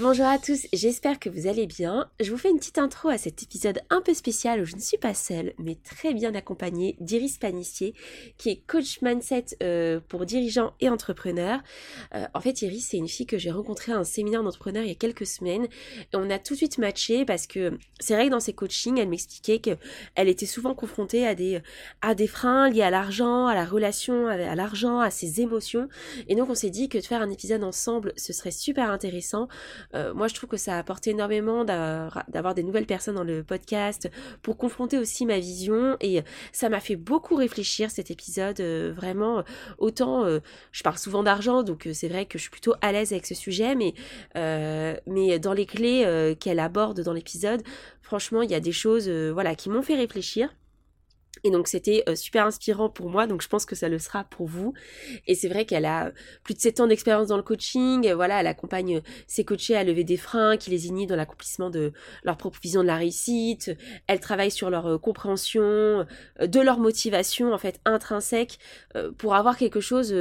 Bonjour à tous, j'espère que vous allez bien. Je vous fais une petite intro à cet épisode un peu spécial où je ne suis pas seule, mais très bien accompagnée d'Iris Panissier, qui est coach mindset euh, pour dirigeants et entrepreneurs. Euh, en fait, Iris, c'est une fille que j'ai rencontrée à un séminaire d'entrepreneurs il y a quelques semaines, on a tout de suite matché parce que c'est vrai que dans ses coachings, elle m'expliquait qu'elle était souvent confrontée à des, à des freins liés à l'argent, à la relation à l'argent, à ses émotions, et donc on s'est dit que de faire un épisode ensemble, ce serait super intéressant. Euh, moi, je trouve que ça a apporté énormément d'avoir des nouvelles personnes dans le podcast pour confronter aussi ma vision et ça m'a fait beaucoup réfléchir cet épisode. Euh, vraiment, autant euh, je parle souvent d'argent, donc c'est vrai que je suis plutôt à l'aise avec ce sujet, mais mais dans les clés qu'elle aborde dans l'épisode, franchement, il y a des choses, voilà, qui m'ont fait réfléchir. Et donc c'était euh, super inspirant pour moi, donc je pense que ça le sera pour vous. Et c'est vrai qu'elle a plus de 7 ans d'expérience dans le coaching, voilà, elle accompagne ses coachés à lever des freins qui les inhibent dans l'accomplissement de leur propre vision de la réussite. Elle travaille sur leur euh, compréhension, euh, de leur motivation en fait intrinsèque pour avoir quelque chose,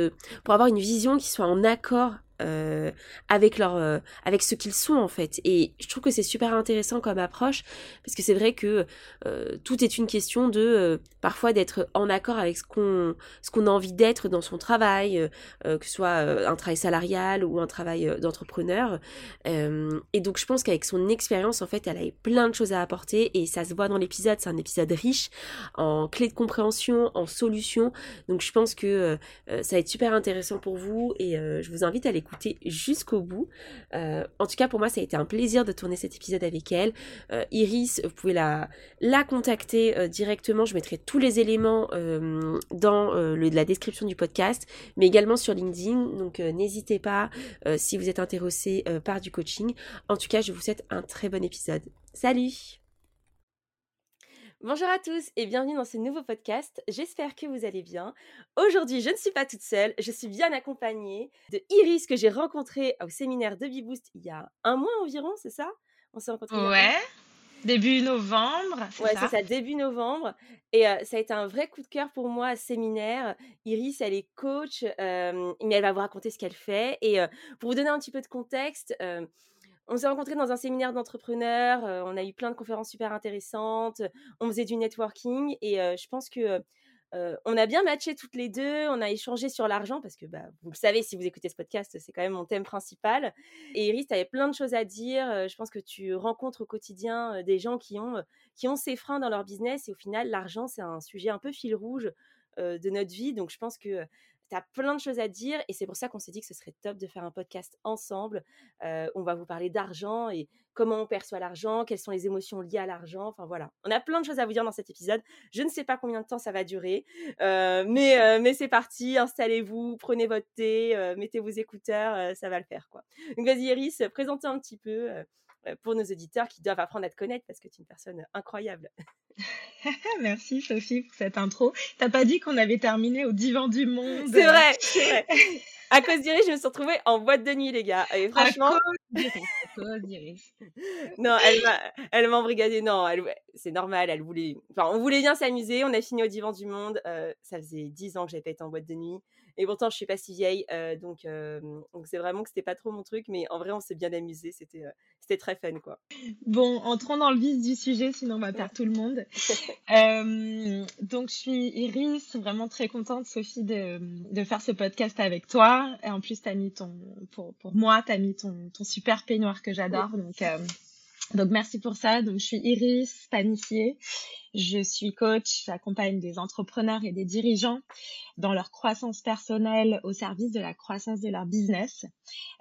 pour avoir une vision qui soit en accord euh, avec leur euh, avec ce qu'ils sont en fait. Et je trouve que c'est super intéressant comme approche parce que c'est vrai que euh, tout est une question de parfois d'être en accord avec ce qu'on ce qu'on a envie d'être dans son travail que ce soit un travail salarial ou un travail d'entrepreneur. Et donc je pense qu'avec son expérience en fait elle a plein de choses à apporter et ça se voit dans l'épisode. C'est un épisode riche en clés de compréhension en solutions. Donc je pense que ça va être super intéressant pour vous et je vous invite à l'écouter jusqu'au bout. Euh, en tout cas, pour moi, ça a été un plaisir de tourner cet épisode avec elle. Euh, Iris, vous pouvez la, la contacter euh, directement. Je mettrai tous les éléments dans la description du podcast, mais également sur LinkedIn. Donc, n'hésitez pas si vous êtes intéressé par du coaching. En tout cas, je vous souhaite un très bon épisode. Salut Bonjour à tous et bienvenue dans ce nouveau podcast. J'espère que vous allez bien. Aujourd'hui, je ne suis pas toute seule, je suis bien accompagnée de Iris que j'ai rencontrée au séminaire de Beboost il y a un mois environ, c'est ça? On s'est rencontrés. Ouais. Début novembre. Ouais, c'est ça, début novembre. Et ça a été un vrai coup de cœur pour moi, ce séminaire. Iris, elle est coach, mais elle va vous raconter ce qu'elle fait. Et pour vous donner un petit peu de contexte, on s'est rencontrés dans un séminaire d'entrepreneurs, euh, on a eu plein de conférences super intéressantes, on faisait du networking et euh, je pense que euh, on a bien matché toutes les deux, on a échangé sur l'argent parce que bah, vous le savez si vous écoutez ce podcast, c'est quand même mon thème principal. Et Iris, tu avais plein de choses à dire. je pense que tu rencontres au quotidien des gens qui ont, qui ont ces freins dans leur business et au final, l'argent, c'est un sujet un peu fil rouge de notre vie. Donc je pense que tu plein de choses à dire et c'est pour ça qu'on s'est dit que ce serait top de faire un podcast ensemble. Euh, on va vous parler d'argent et comment on perçoit l'argent, quelles sont les émotions liées à l'argent. Enfin voilà, on a plein de choses à vous dire dans cet épisode. Je ne sais pas combien de temps ça va durer, euh, mais, euh, mais c'est parti. Installez-vous, prenez votre thé, mettez vos écouteurs, ça va le faire quoi. Donc vas-y Iris, présentez un petit peu pour nos auditeurs qui doivent apprendre à te connaître parce que tu es une personne incroyable. Merci Sophie pour cette intro. T'as pas dit qu'on avait terminé au divan du monde. C'est vrai, c'est vrai. À cause d'Iris, je me suis retrouvée en boîte de nuit, les gars. Et franchement. non, elle m'a, elle m'a embrigadée. Non, c'est normal. Elle voulait. Enfin, on voulait bien s'amuser. On a fini au divan du monde. Euh, ça faisait dix ans que j'avais pas été en boîte de nuit. Et pourtant, je suis pas si vieille, donc donc c'est vraiment que c'était pas trop mon truc, mais en vrai, on s'est bien amusé. C'était c'était très fun, quoi. Bon, entrons dans le vif du sujet, sinon on va perdre tout le monde. donc, je suis Iris, vraiment très contente, Sophie, de, de faire ce podcast avec toi. Et en plus, as mis ton, pour, pour moi, tu as mis ton, ton super peignoir que j'adore. Donc, donc merci pour ça. Donc je suis Iris Panissier. Je suis coach, j'accompagne des entrepreneurs et des dirigeants dans leur croissance personnelle au service de la croissance de leur business.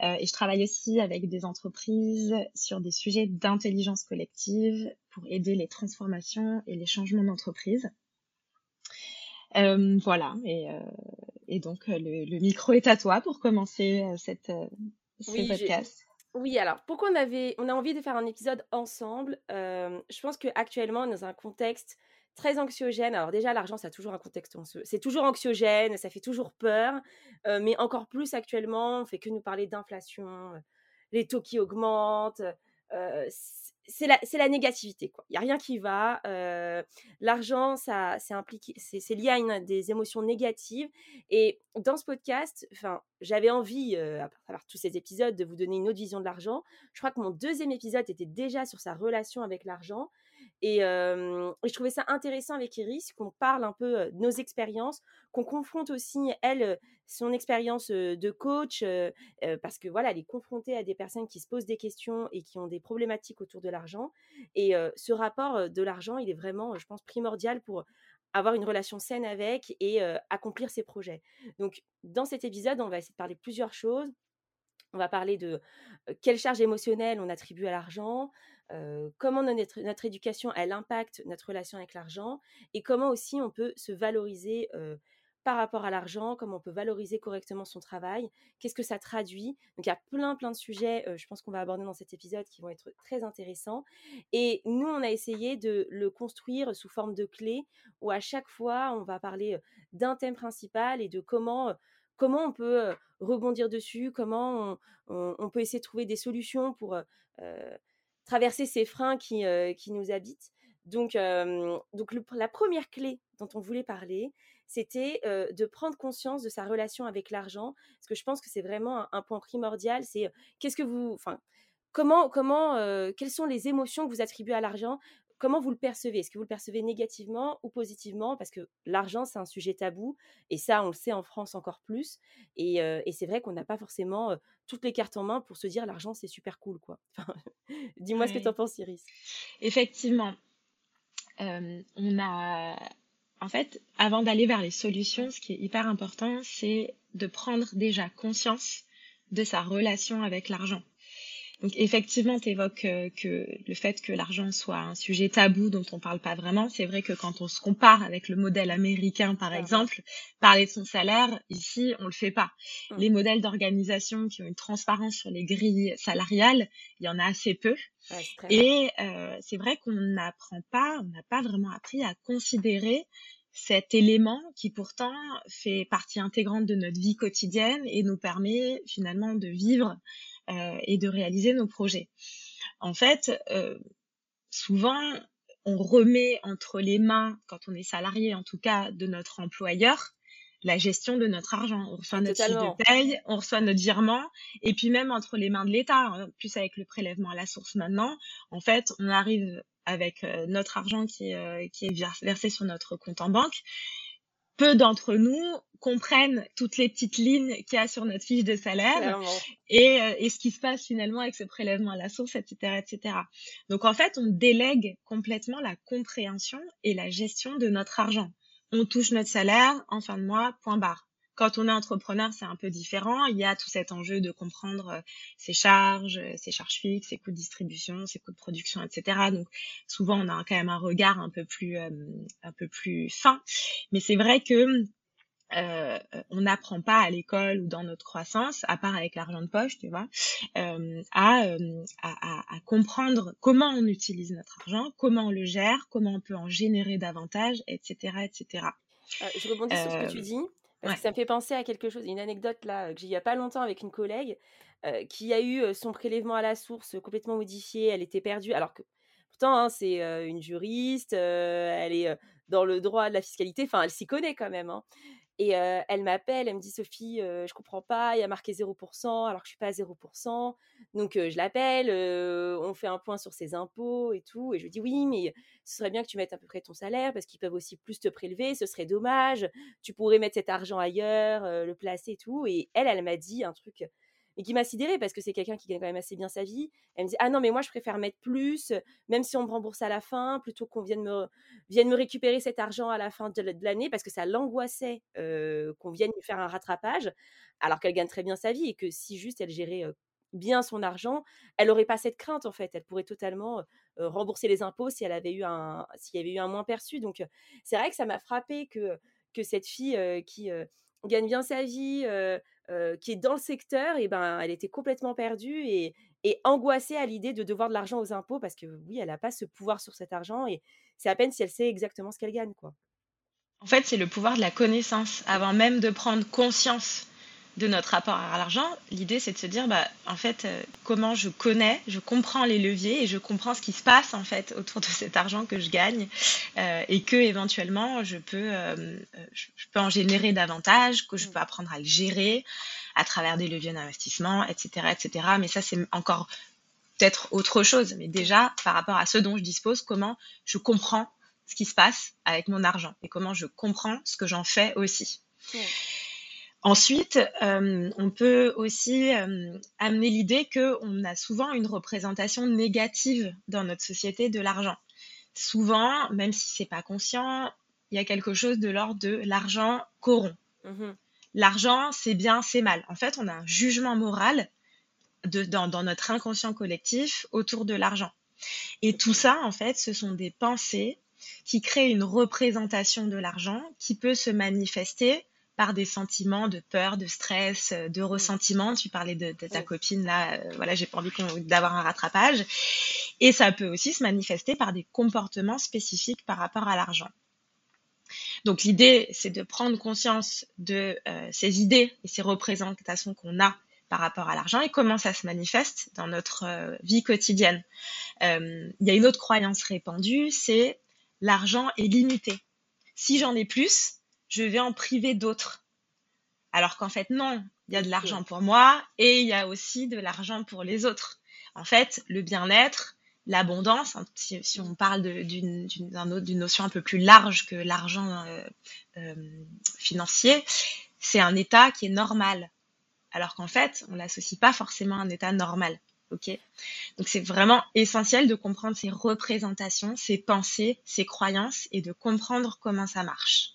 Euh, et je travaille aussi avec des entreprises sur des sujets d'intelligence collective pour aider les transformations et les changements d'entreprise. Euh, voilà, et, euh, et donc le, le, micro est à toi pour commencer cette, ce podcast. Oui, alors pourquoi on avait on a envie de faire un épisode ensemble? Hem, je pense qu'actuellement, dans un contexte très anxiogène. Alors déjà, l'argent, ça a toujours un contexte c'est toujours anxiogène, ça fait toujours peur, heu, mais encore plus actuellement, on fait que nous parler d'inflation, heu, les taux qui augmentent, c'est la la négativité. Il y a rien qui va, heu, l'argent, ça c'est lié à une des émotions négatives et dans ce podcast, j'avais envie, heu, à travers tous ces épisodes, de vous donner une autre vision de l'argent. Je crois que mon deuxième épisode était déjà sur sa relation avec l'argent et je trouvais ça intéressant avec Iris qu'on parle un peu, de nos expériences, qu'on confronte aussi elle, son expérience, de coach, parce que voilà, elle est confrontée à des personnes qui se posent des questions et qui ont des problématiques autour de l'argent et ce rapport, de l'argent, il est vraiment, je pense, primordial pour avoir une relation saine avec et accomplir ses projets. Donc dans cet épisode, on va essayer de parler de plusieurs choses. On va parler de, quelle charge émotionnelle on attribue à l'argent, comment notre éducation, elle impacte notre relation avec l'argent et comment aussi on peut se valoriser, par rapport à l'argent, comment on peut valoriser correctement son travail, qu'est-ce que ça traduit? Donc il y a plein, plein de sujets, je pense qu'on va aborder dans cet épisode qui vont être très intéressants et nous, on a essayé de le construire sous forme de clés où à chaque fois, on va parler, d'un thème principal et de comment, comment on peut, rebondir dessus, comment on peut essayer de trouver des solutions pour, traverser ces freins qui, heu, qui nous habitent. Donc hem, donc la première clé dont on voulait parler, c'était, heu, de prendre conscience de sa relation avec l'argent. Parce que je pense que c'est vraiment un point primordial, c'est, qu'est-ce que vous enfin, comment comment, quelles sont les émotions que vous attribuez à l'argent? Comment vous le percevez? Est-ce que vous le percevez négativement ou positivement? Parce que l'argent, c'est un sujet tabou et ça, on le sait en France encore plus et c'est vrai qu'on n'a pas forcément, toutes les cartes en main pour se dire: «L'argent, c'est super cool», quoi. Enfin, dis-moi ce que tu en penses, Iris? Effectivement, on a en fait, avant d'aller vers les solutions, ce qui est hyper important, c'est de prendre déjà conscience de sa relation avec l'argent. Donc effectivement, tu évoques, euh, que le fait que l'argent soit un sujet tabou dont on parle pas vraiment, c'est vrai que quand on se compare avec le modèle américain, par mh. exemple, parler de son salaire, ici, on le fait pas. Mmh. Les modèles d'organisation qui ont une transparence sur les grilles salariales, il y en a assez peu. Ouais. Et euh, c'est vrai qu'on n'apprend pas, on n'a pas vraiment appris à considérer cet élément qui pourtant fait partie intégrante de notre vie quotidienne et nous permet finalement de vivre euh, et de réaliser nos projets. En fait, euh, souvent, on remet entre les mains, quand on est salarié en tout cas, de notre employeur, la gestion de notre argent. On reçoit notre fiche de paye, on reçoit notre virement, et puis même entre les mains de l'État, hein, plus avec le prélèvement à la source maintenant, en fait, on arrive avec euh, notre argent qui est, euh, qui est versé sur notre compte en banque, peu d'entre nous comprennent toutes les petites lignes qu'il y a sur notre fiche de salaire et, euh, et ce qui se passe finalement avec ce prélèvement à la source, etc., etc. Donc en fait, on délègue complètement la compréhension et la gestion de notre argent. On touche notre salaire en fin de mois, point barre. Quand on est entrepreneur, c'est un peu différent. Il y a tout cet enjeu de comprendre euh, ses charges, euh, ses charges fixes, ses coûts de distribution, ses coûts de production, etc. Donc souvent, on a quand même un regard un peu plus, euh, un peu plus fin. Mais c'est vrai que euh, on n'apprend pas à l'école ou dans notre croissance, à part avec l'argent de poche, tu vois, euh, à, euh, à, comprendre comment on utilise notre argent, comment on le gère, comment on peut en générer davantage, etc., etc. Je rebondis sur ce que tu dis parce ouais. que ça me fait penser à quelque chose, une anecdote là que j'ai eu il y a pas longtemps avec une collègue euh, qui a eu son prélèvement à la source complètement modifié, elle était perdue alors que pourtant hein, c'est euh, une juriste, elle est dans le droit de la fiscalité, enfin elle s'y connaît quand même. Hein. Et elle m'appelle, elle me dit Sophie, euh, je comprends pas, il y a marqué 0%, alors que je suis pas à 0%. Donc je l'appelle, on fait un point sur ses impôts et tout. Et je lui dis oui, mais ce serait bien que tu mettes à peu près ton salaire parce qu'ils peuvent aussi plus te prélever, ce serait dommage. Tu pourrais mettre cet argent ailleurs, le placer et tout. Et elle, elle m'a dit un truc et qui m'a sidérée parce que c'est quelqu'un qui gagne quand même assez bien sa vie. Elle me dit ah non mais moi je préfère mettre plus, même si on me rembourse à la fin, plutôt qu'on vienne me récupérer cet argent à la fin de l'année parce que ça l'angoissait qu'on vienne lui faire un rattrapage alors qu'elle gagne très bien sa vie et que si juste elle gérait bien son argent, elle n'aurait pas cette crainte en fait. Elle pourrait totalement rembourser les impôts si elle avait eu un s'il y avait eu un moins perçu. Donc c'est vrai que ça m'a frappé que cette fille qui gagne bien sa vie, qui est dans le secteur, et ben elle était complètement perdue et, et angoissée à l'idée de devoir de l'argent aux impôts parce que oui, elle n'a pas ce pouvoir sur cet argent et c'est à peine si elle sait exactement ce qu'elle gagne, quoi. En fait, c'est le pouvoir de la connaissance. Avant même de prendre conscience de notre rapport à l'argent, l'idée c'est de se dire, bah, en fait, euh, comment je connais, je comprends les leviers et je comprends ce qui se passe en fait autour de cet argent que je gagne euh, et que éventuellement je peux, euh, je, peux en générer davantage, que je peux apprendre à le gérer à travers des leviers d'investissement, etc., etc. Mais ça c'est encore peut-être autre chose. Mais déjà, par rapport à ce dont je dispose, comment je comprends ce qui se passe avec mon argent et comment je comprends ce que j'en fais aussi. Ensuite, euh, on peut aussi euh, amener l'idée qu'on a souvent une représentation négative dans notre société de l'argent. Souvent, même si c'est pas conscient, il y a quelque chose de l'ordre de l'argent corrompt. Mmh l'argent, c'est bien, c'est mal. En fait, on a un jugement moral dans, dans, notre inconscient collectif autour de l'argent. Et tout ça, en fait, ce sont des pensées qui créent une représentation de l'argent qui peut se manifester par des sentiments de peur, de stress, euh, de ressentiment. Tu parlais de, ta copine là, euh, voilà, j'ai pas envie d'avoir un rattrapage. Et ça peut aussi se manifester par des comportements spécifiques par rapport à l'argent. Donc l'idée, c'est de prendre conscience de euh, ces idées et ces représentations qu'on a par rapport à l'argent et comment ça se manifeste dans notre vie quotidienne. Il y a une autre croyance répandue, c'est l'argent est limité. Si j'en ai plus, je vais en priver d'autres. Alors qu'en fait, non, il y a de l'argent pour moi et il y a aussi de l'argent pour les autres. En fait, le bien-être, l'abondance, hein, si, on parle d'une notion un peu plus large que l'argent euh, euh, financier, c'est un état qui est normal. Alors qu'en fait, on l'associe pas forcément à un état normal. ok? Donc c'est vraiment essentiel de comprendre ces représentations, ces pensées, ces croyances et de comprendre comment ça marche.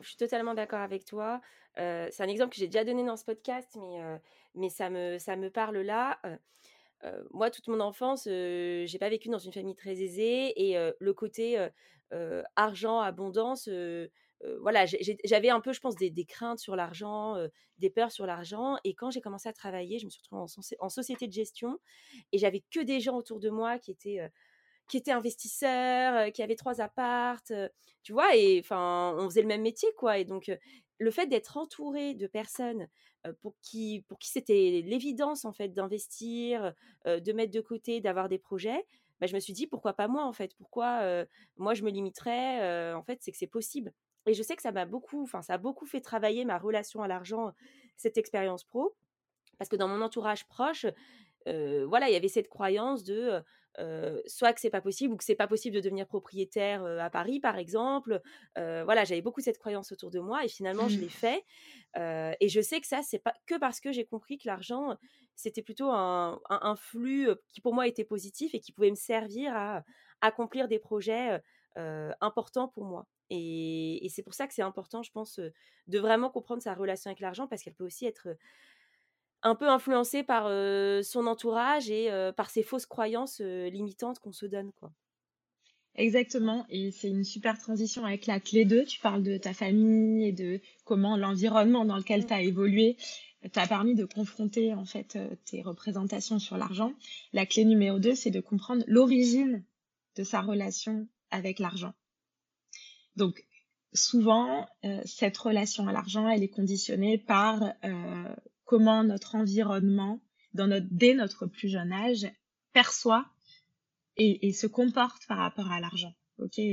Je suis totalement d'accord avec toi. c'est un exemple que j'ai déjà donné dans ce podcast, mais, mais ça, me, ça me parle là. moi, toute mon enfance, j'ai pas vécu dans une famille très aisée et le côté argent, abondance, voilà, j'avais un peu, je pense, des, des craintes sur l'argent, des peurs sur l'argent. Et quand j'ai commencé à travailler, je me suis retrouvée en, en société de gestion et j'avais que des gens autour de moi qui étaient qui était investisseur, euh, qui avait trois appartes, euh, tu vois, et enfin, on faisait le même métier, quoi. Et donc, le fait d'être entouré de personnes pour qui, pour qui c'était l'évidence, en fait, d'investir, de mettre de côté, d'avoir des projets, bah, je me suis dit, pourquoi pas moi, en fait? Pourquoi moi, je me limiterais En fait, c'est que c'est possible. Et je sais que ça m'a beaucoup, enfin, ça a beaucoup fait travailler ma relation à l'argent, cette expérience pro, parce que dans mon entourage proche, voilà, il y avait cette croyance de soit que c'est pas possible ou que c'est pas possible de devenir propriétaire à Paris, par exemple. voilà, j'avais beaucoup cette croyance autour de moi et finalement, je mmh. l'ai fait. et je sais que ça, c'est pas que parce que j'ai compris que l'argent, c'était plutôt un, flux qui pour moi était positif et qui pouvait me servir à accomplir des projets importants pour moi. et c'est pour ça que c'est important, je pense, de vraiment comprendre sa relation avec l'argent parce qu'elle peut aussi être un peu influencé par son entourage et par ces fausses croyances limitantes qu'on se donne. Quoi. Exactement, et c'est une super transition avec la clé 2. Tu parles de ta famille et de comment l'environnement dans lequel mmh. tu as évolué t'a permis de confronter en fait tes représentations sur l'argent. La clé numéro 2, c'est de comprendre l'origine de sa relation avec l'argent. Donc, souvent, cette relation à l'argent, elle est conditionnée par comment notre environnement, dès notre plus jeune âge, perçoit et, se comporte par rapport à l'argent.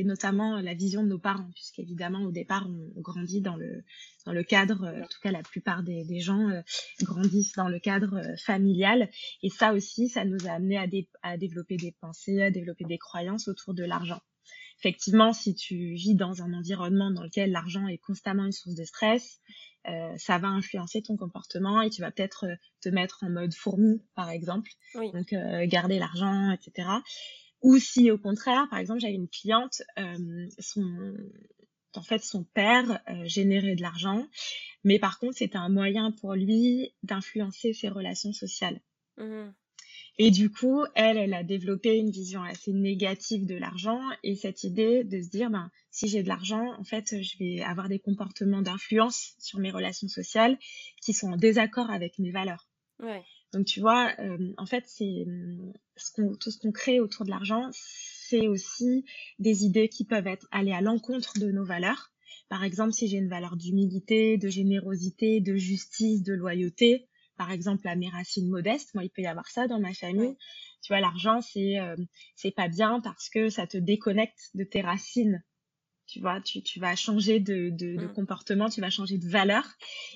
notamment la vision de nos parents, puisqu'évidemment au départ on grandit dans le dans le cadre, euh, en tout cas la plupart des, gens euh, grandissent dans le cadre euh, familial, et ça aussi ça nous a amené à développer des pensées, à développer des croyances autour de l'argent. Effectivement, si tu vis dans un environnement dans lequel l'argent est constamment une source de stress, euh, ça va influencer ton comportement et tu vas peut-être euh, te mettre en mode fourmi, par exemple. Donc, euh, garder l'argent, etc. Ou si au contraire, par exemple, j'avais une cliente, son, en fait, son père générait de l'argent, mais par contre, c'était un moyen pour lui d'influencer ses relations sociales. Mmh et du coup, elle, elle a développé une vision assez négative de l'argent et cette idée de se dire, ben, si j'ai de l'argent, en fait, je vais avoir des comportements d'influence sur mes relations sociales qui sont en désaccord avec mes valeurs. Donc, tu vois, en fait, c'est ce tout ce qu'on crée autour de l'argent, c'est aussi des idées qui peuvent être aller à l'encontre de nos valeurs. Par exemple, si j'ai une valeur d'humilité, de générosité, de justice, de loyauté, par exemple à mes racines modestes, moi il peut y avoir ça dans ma famille. Tu vois, l'argent c'est euh, c'est pas bien parce que ça te déconnecte de tes racines. Tu vois, tu, tu vas changer de, de, de, mmh. comportement, tu vas changer de valeur.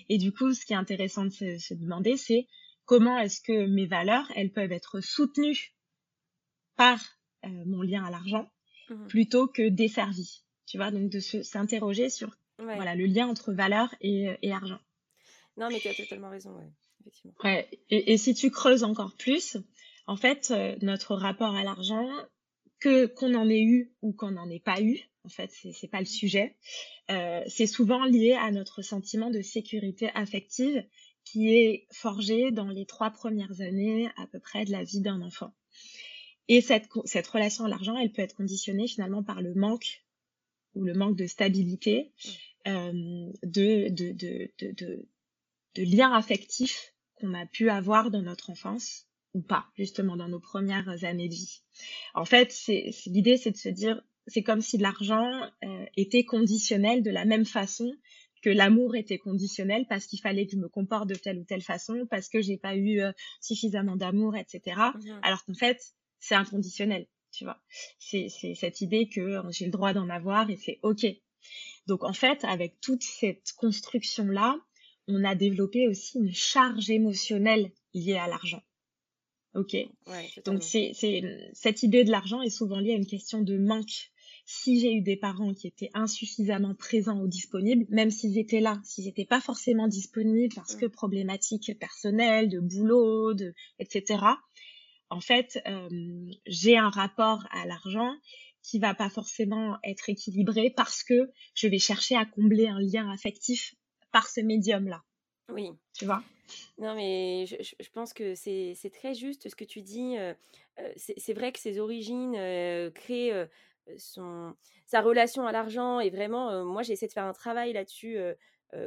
Et du coup, ce qui est intéressant de se, se demander, c'est comment est-ce que mes valeurs, elles peuvent être soutenues par euh, mon lien à l'argent mmh plutôt que desservies. Tu vois, donc de s'interroger sur voilà, le lien entre valeur et, et argent. Non, mais tu as totalement raison, ouais. Ouais. Et, si tu creuses encore plus, en fait, euh, notre rapport à l'argent, que qu'on en ait eu ou qu'on n'en ait pas eu, en fait, c'est pas le sujet. Euh, c'est souvent lié à notre sentiment de sécurité affective qui est forgé dans les trois premières années à peu près de la vie d'un enfant. Et cette, cette relation à l'argent, elle peut être conditionnée finalement par le manque ou le manque de stabilité, euh, de, de, de, de, de liens affectifs qu'on a pu avoir dans notre enfance ou pas, justement dans nos premières années de vie. En fait, c'est l'idée, c'est de se dire, c'est comme si l'argent euh, était conditionnel de la même façon que l'amour était conditionnel parce qu'il fallait que je me comporte de telle ou telle façon, parce que j'ai pas eu euh, suffisamment d'amour, etc. Mmh Alors qu'en fait, c'est inconditionnel, tu vois. C'est cette idée que euh, j'ai le droit d'en avoir et c'est ok. Donc en fait, avec toute cette construction là, on a développé aussi une charge émotionnelle liée à l'argent. Ok. Donc c'est cette idée de l'argent est souvent liée à une question de manque. Si j'ai eu des parents qui étaient insuffisamment présents ou disponibles, même s'ils étaient là, s'ils n'étaient pas forcément disponibles parce que problématiques personnelles, de boulot, de etc. En fait, euh, j'ai un rapport à l'argent qui va pas forcément être équilibré parce que je vais chercher à combler un lien affectif par ce médium-là. Oui. Tu vois? Non, mais je, je pense que c'est très juste ce que tu dis. c'est vrai que ses origines créent son, sa relation à l'argent et vraiment, moi, j'essaie de faire un travail là-dessus.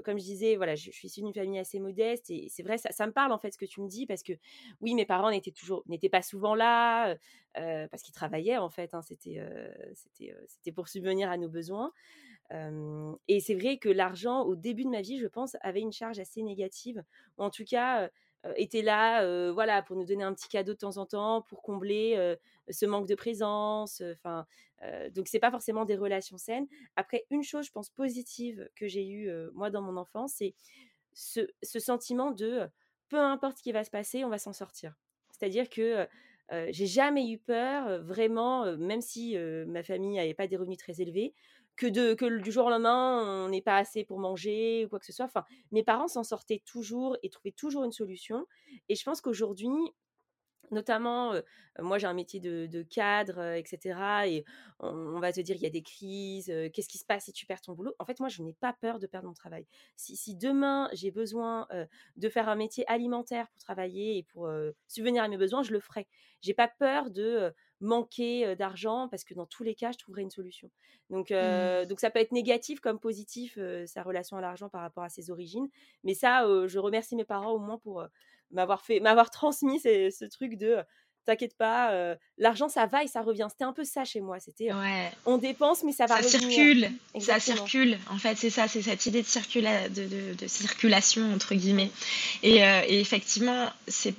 comme je disais, voilà, je, suis issue d'une famille assez modeste et c'est vrai, ça, ça, me parle en fait ce que tu me dis parce que oui, mes parents n'étaient toujours, n'étaient pas souvent là parce qu'ils travaillaient en fait. Hein, c'était, c'était, c'était pour subvenir à nos besoins et c'est vrai que l'argent, au début de ma vie, je pense, avait une charge assez négative, ou en tout cas était là, voilà, pour nous donner un petit cadeau de temps en temps, pour combler ce manque de présence. Enfin, donc c'est pas forcément des relations saines. Après, une chose, je pense positive que j'ai eue moi dans mon enfance, c'est ce, ce, sentiment de peu importe ce qui va se passer, on va s'en sortir. C'est-à-dire que j'ai jamais eu peur, vraiment, même si ma famille n'avait pas des revenus très élevés, que, de, que du jour au lendemain, on n'est pas assez pour manger ou quoi que ce soit. Enfin, mes parents s'en sortaient toujours et trouvaient toujours une solution. Et je pense qu'aujourd'hui, notamment, moi j'ai un métier de, cadre, etc. Et on, va te dire, il y a des crises, qu'est-ce qui se passe si tu perds ton boulot? En fait, moi, je n'ai pas peur de perdre mon travail. Si, demain, j'ai besoin de faire un métier alimentaire pour travailler et pour subvenir à mes besoins, je le ferai. J'ai pas peur de manquer d'argent parce que dans tous les cas, je trouverai une solution. Donc, mmh. donc ça peut être négatif comme positif, sa relation à l'argent par rapport à ses origines. Mais ça, je remercie mes parents au moins pour m'avoir fait, m'avoir transmis ce truc de t'inquiète pas, euh, l'argent ça va et ça revient. C'était un peu ça chez moi. C'était euh, on dépense mais ça va ça circule, ça circule. En fait, c'est ça, c'est cette idée de, circula de, de, de, circulation entre guillemets. Et, euh, et effectivement,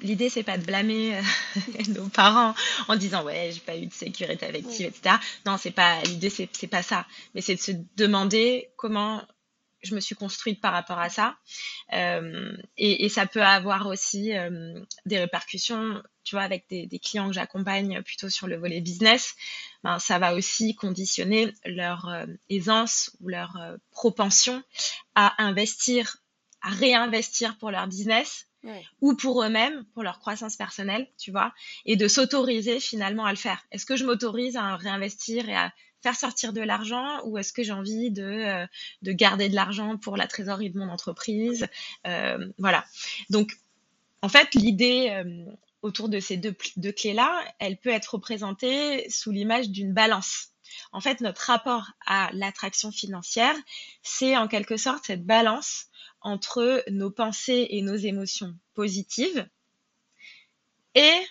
l'idée c'est pas de blâmer nos parents en disant ouais j'ai pas eu de sécurité affective etc. Non c'est pas l'idée c'est pas ça, mais c'est de se demander comment je me suis construite par rapport à ça. Euh, et, et, ça peut avoir aussi euh, des répercussions, tu vois, avec des, des clients que j'accompagne plutôt sur le volet business. Ben, ça va aussi conditionner leur euh, aisance ou leur propension à investir, à réinvestir pour leur business. ou pour eux-mêmes, pour leur croissance personnelle, tu vois, et de s'autoriser finalement à le faire. Est-ce que je m'autorise à réinvestir et à faire sortir de l'argent ou est-ce que j'ai envie de, euh, de garder de l'argent pour la trésorerie de mon entreprise euh, Voilà. Donc, en fait, l'idée euh, autour de ces deux, deux clés-là, elle peut être représentée sous l'image d'une balance. En fait, notre rapport à l'attraction financière, c'est en quelque sorte cette balance entre nos pensées et nos émotions positives et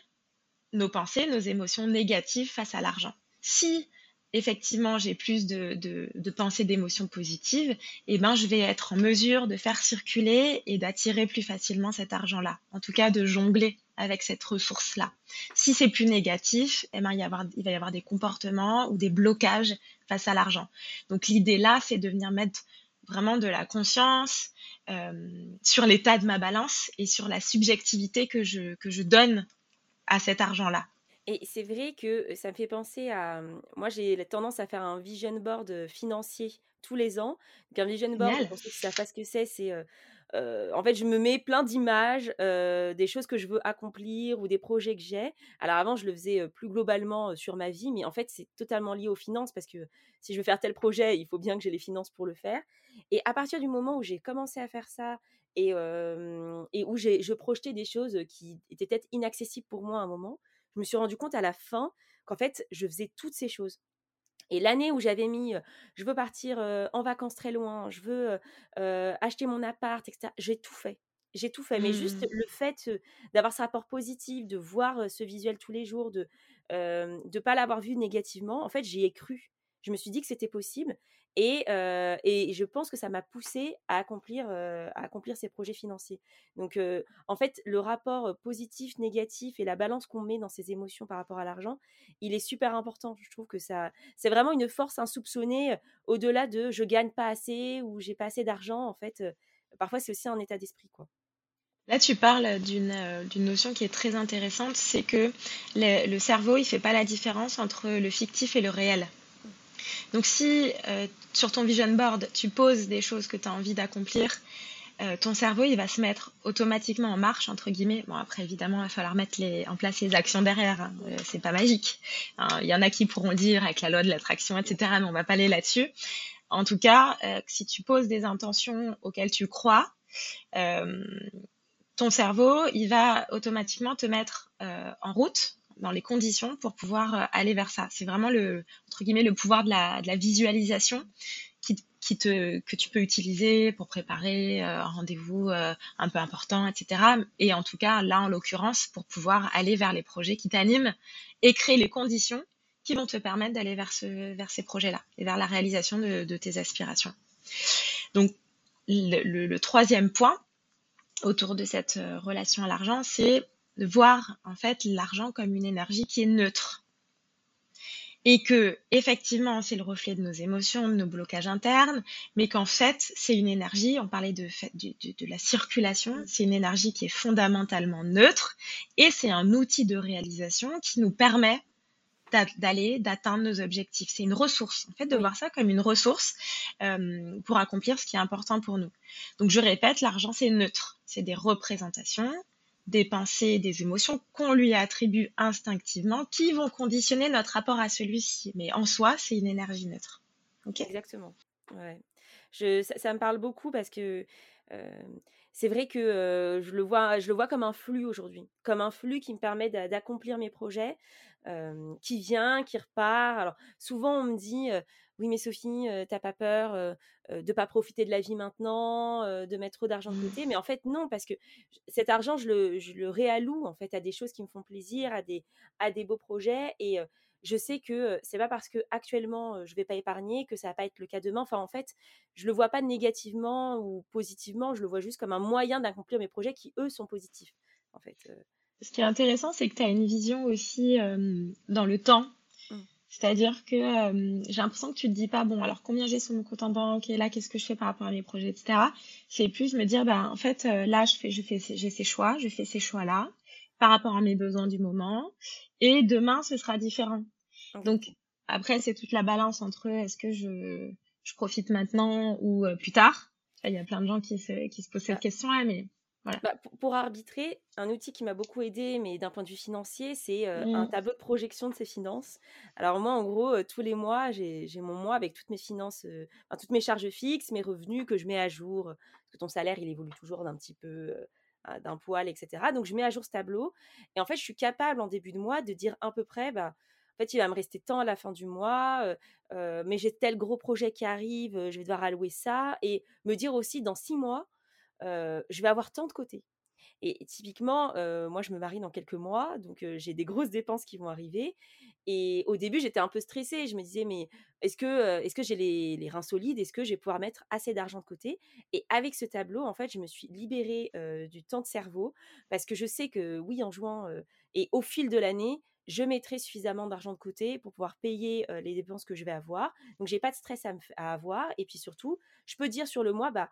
nos pensées, nos émotions négatives face à l'argent. Si effectivement j'ai plus de, pensées, d'émotions positives, eh ben, je vais être en mesure de faire circuler et d'attirer plus facilement cet argent-là. En tout cas, de jongler avec cette ressource-là. Si c'est plus négatif, eh ben, il, il va y avoir des comportements ou des blocages face à l'argent. Donc l'idée là, c'est de venir mettre vraiment de la conscience euh, sur l'état de ma balance et sur la subjectivité que je, que je donne à cet argent-là. Et c'est vrai que ça me fait penser à. Moi, j'ai tendance à faire un vision board financier tous les ans. Donc, un vision board, pour ceux qui ne savent pas ce que c'est, c'est. en fait, je me mets plein d'images, des choses que je veux accomplir ou des projets que j'ai. Alors avant, je le faisais plus globalement sur ma vie, mais en fait, c'est totalement lié aux finances parce que si je veux faire tel projet, il faut bien que j'ai les finances pour le faire. Et à partir du moment où j'ai commencé à faire ça et, et où je projetais des choses qui étaient peut-être inaccessibles pour moi à un moment, je me suis rendu compte à la fin qu'en fait, je faisais toutes ces choses. Et l'année où j'avais mis, je veux partir en vacances très loin, je veux acheter mon appart, etc., j'ai tout fait. J'ai tout fait. Mais juste mmh. le fait d'avoir ce rapport positif, de voir ce visuel tous les jours, de ne pas l'avoir vu négativement, en fait, j'y ai cru. Je me suis dit que c'était possible. Et, je pense que ça m'a poussé à accomplir, ces projets financiers. Donc, en fait, le rapport positif, négatif et la balance qu'on met dans ses émotions par rapport à l'argent, il est super important. Je trouve que ça, c'est vraiment une force insoupçonnée au-delà de je gagne pas assez ou j'ai pas assez d'argent. En fait, parfois, c'est aussi un état d'esprit, quoi. Là, tu parles d'une notion qui est très intéressante, c'est que le, le cerveau, il fait pas la différence entre le fictif et le réel. Donc si euh, sur ton vision board, tu poses des choses que tu as envie d'accomplir, euh, ton cerveau, il va se mettre automatiquement en marche, entre guillemets. Bon, après, évidemment, il va falloir mettre en place les actions derrière. Hein. Euh, c'est pas magique. Hein, il y en a qui pourront dire avec la loi de l'attraction, etc. Mais on va pas aller là-dessus. En tout cas, si tu poses des intentions auxquelles tu crois, ton cerveau, il va automatiquement te mettre en route dans les conditions pour pouvoir euh, aller vers ça. C'est vraiment le, entre guillemets, le pouvoir de la, de la visualisation qui, qui, te, que tu peux utiliser pour préparer euh, un rendez-vous euh, un peu important, etc. Et en tout cas, là, en l'occurrence, pour pouvoir aller vers les projets qui t'animent et créer les conditions qui vont te permettre d'aller vers, ce, vers ces projets-là et vers la réalisation de, de tes aspirations. Donc, le, troisième point autour de cette relation à l'argent, c'est de voir en fait l'argent comme une énergie qui est neutre. Et que effectivement c'est le reflet de nos émotions, de nos blocages internes, mais qu'en fait c'est une énergie, on parlait de, de, de la circulation, c'est une énergie qui est fondamentalement neutre et c'est un outil de réalisation qui nous permet d'aller, d'atteindre nos objectifs. C'est une ressource, en fait, de voir ça comme une ressource euh, pour accomplir ce qui est important pour nous. Donc, je répète, l'argent, c'est neutre. C'est des représentations, des pensées, des émotions qu'on lui attribue instinctivement qui vont conditionner notre rapport à celui-ci. Mais en soi, c'est une énergie neutre. Exactement. Ouais. Je, ça, me parle beaucoup parce que euh, c'est vrai que euh, je, le vois, je le vois comme un flux aujourd'hui, comme un flux qui me permet d'accomplir mes projets, euh, qui vient, qui repart. Alors souvent on me dit oui mais Sophie, t'as pas peur de pas profiter de la vie maintenant, de mettre trop d'argent de mmh. côté, mais en fait non parce que cet argent je le, je le réalloue en fait à des choses qui me font plaisir, à des, à des beaux projets et je sais que c'est pas parce que actuellement je vais pas épargner que ça va pas être le cas demain. Enfin, en fait, je le vois pas négativement ou positivement, je le vois juste comme un moyen d'accomplir mes projets qui eux sont positifs. En fait. Ce qui est intéressant, c'est que tu as une vision aussi dans le temps. C'est-à-dire que j'ai l'impression que tu te dis pas, bon, alors combien j'ai sur mon compte en banque et là, qu'est-ce que je fais par rapport à mes projets, etc. C'est plus me dire, ben, en fait, là, je fais, je fais, j'ai ces choix, je fais ces choix-là par rapport à mes besoins du moment. Et demain, ce sera différent. Donc, après, c'est toute la balance entre est-ce que je, je profite maintenant ou euh, plus tard. Il y a plein de gens qui se, qui se posent cette bah question-là, mais voilà. Bah, pour, arbitrer, un outil qui m'a beaucoup aidé, mais d'un point de vue financier, c'est euh, un mmh. tableau de projection de ses finances. Alors moi, en gros, euh, tous les mois, j'ai mon mois avec toutes mes finances, toutes mes charges fixes, mes revenus que je mets à jour, parce que ton salaire, il évolue toujours d'un petit peu d'un poil, etc. Donc, je mets à jour ce tableau. Et en fait, je suis capable en début de mois de dire à peu près, bah, en fait, il va me rester tant à la fin du mois, mais j'ai tel gros projet qui arrive, je vais devoir allouer ça. Et me dire aussi, dans six mois, je vais avoir tant de côté. Et typiquement, moi, je me marie dans quelques mois, donc j'ai des grosses dépenses qui vont arriver. Et au début, j'étais un peu stressée. Je me disais, mais est-ce que, est-ce que j'ai les, reins solides? Est-ce que je vais pouvoir mettre assez d'argent de côté? Et avec ce tableau, en fait, je me suis libérée du temps de cerveau parce que je sais que, oui, en jouant et au fil de l'année, je mettrai suffisamment d'argent de côté pour pouvoir payer les dépenses que je vais avoir. Donc, j'ai pas de stress à, à, avoir. Et puis surtout, je peux dire sur le mois, bah,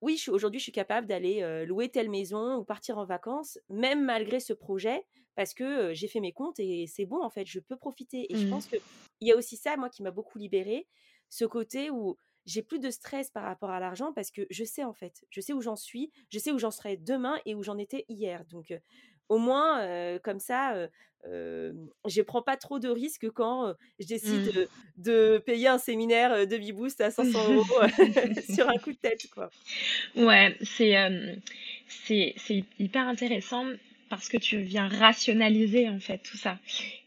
oui, aujourd'hui, je suis capable d'aller louer telle maison ou partir en vacances, même malgré ce projet, parce que j'ai fait mes comptes et c'est bon, en fait, je peux profiter. Et je pense mmh. qu'il y a aussi ça, moi, qui m'a beaucoup libérée, ce côté où j'ai plus de stress par rapport à l'argent parce que je sais, en fait, je sais où j'en suis, je sais où j'en serai demain et où j'en étais hier. Donc, au moins, comme ça, je ne prends pas trop de risques quand je décide mmh. de, payer un séminaire de Biboost à 500 euros sur un coup de tête. Quoi. Ouais, c'est, c'est, hyper intéressant parce que tu viens rationaliser en fait tout ça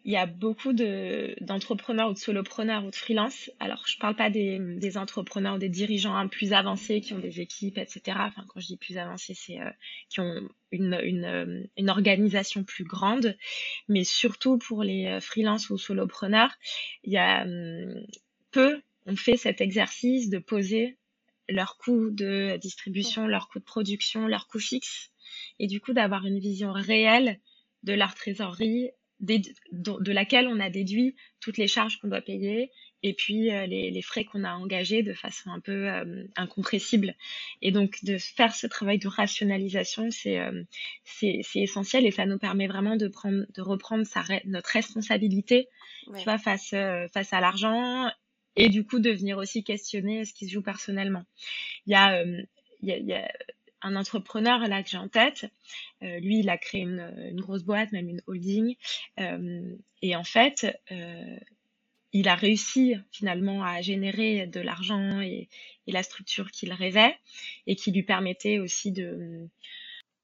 il y a beaucoup de, d'entrepreneurs ou de solopreneurs ou de freelance. Alors, je parle pas des, des entrepreneurs ou des dirigeants plus avancés qui ont des équipes, etc. Enfin, quand je dis plus avancés, c'est euh, qui ont une, euh, une, organisation plus grande. Mais surtout pour les euh, freelance ou solopreneurs, il y a hum, peu ont fait cet exercice de poser leurs coûts de distribution, leurs coûts de production, leurs coûts fixes, et du coup d'avoir une vision réelle de leur trésorerie de laquelle on a déduit toutes les charges qu'on doit payer et puis euh, les, les, frais qu'on a engagés de façon un peu euh, incompressible. Et donc de faire ce travail de rationalisation, c'est euh, c'est essentiel et ça nous permet vraiment de prendre de reprendre sa, notre responsabilité, tu vois, face face à l'argent et du coup de venir aussi questionner ce qui se joue personnellement. Il y a il y a, il y a un entrepreneur là que j'ai en tête. Euh, lui, il a créé une, une, grosse boîte, même une holding. Euh, et en fait, euh, il a réussi finalement à générer de l'argent et, et, la structure qu'il rêvait et qui lui permettait aussi de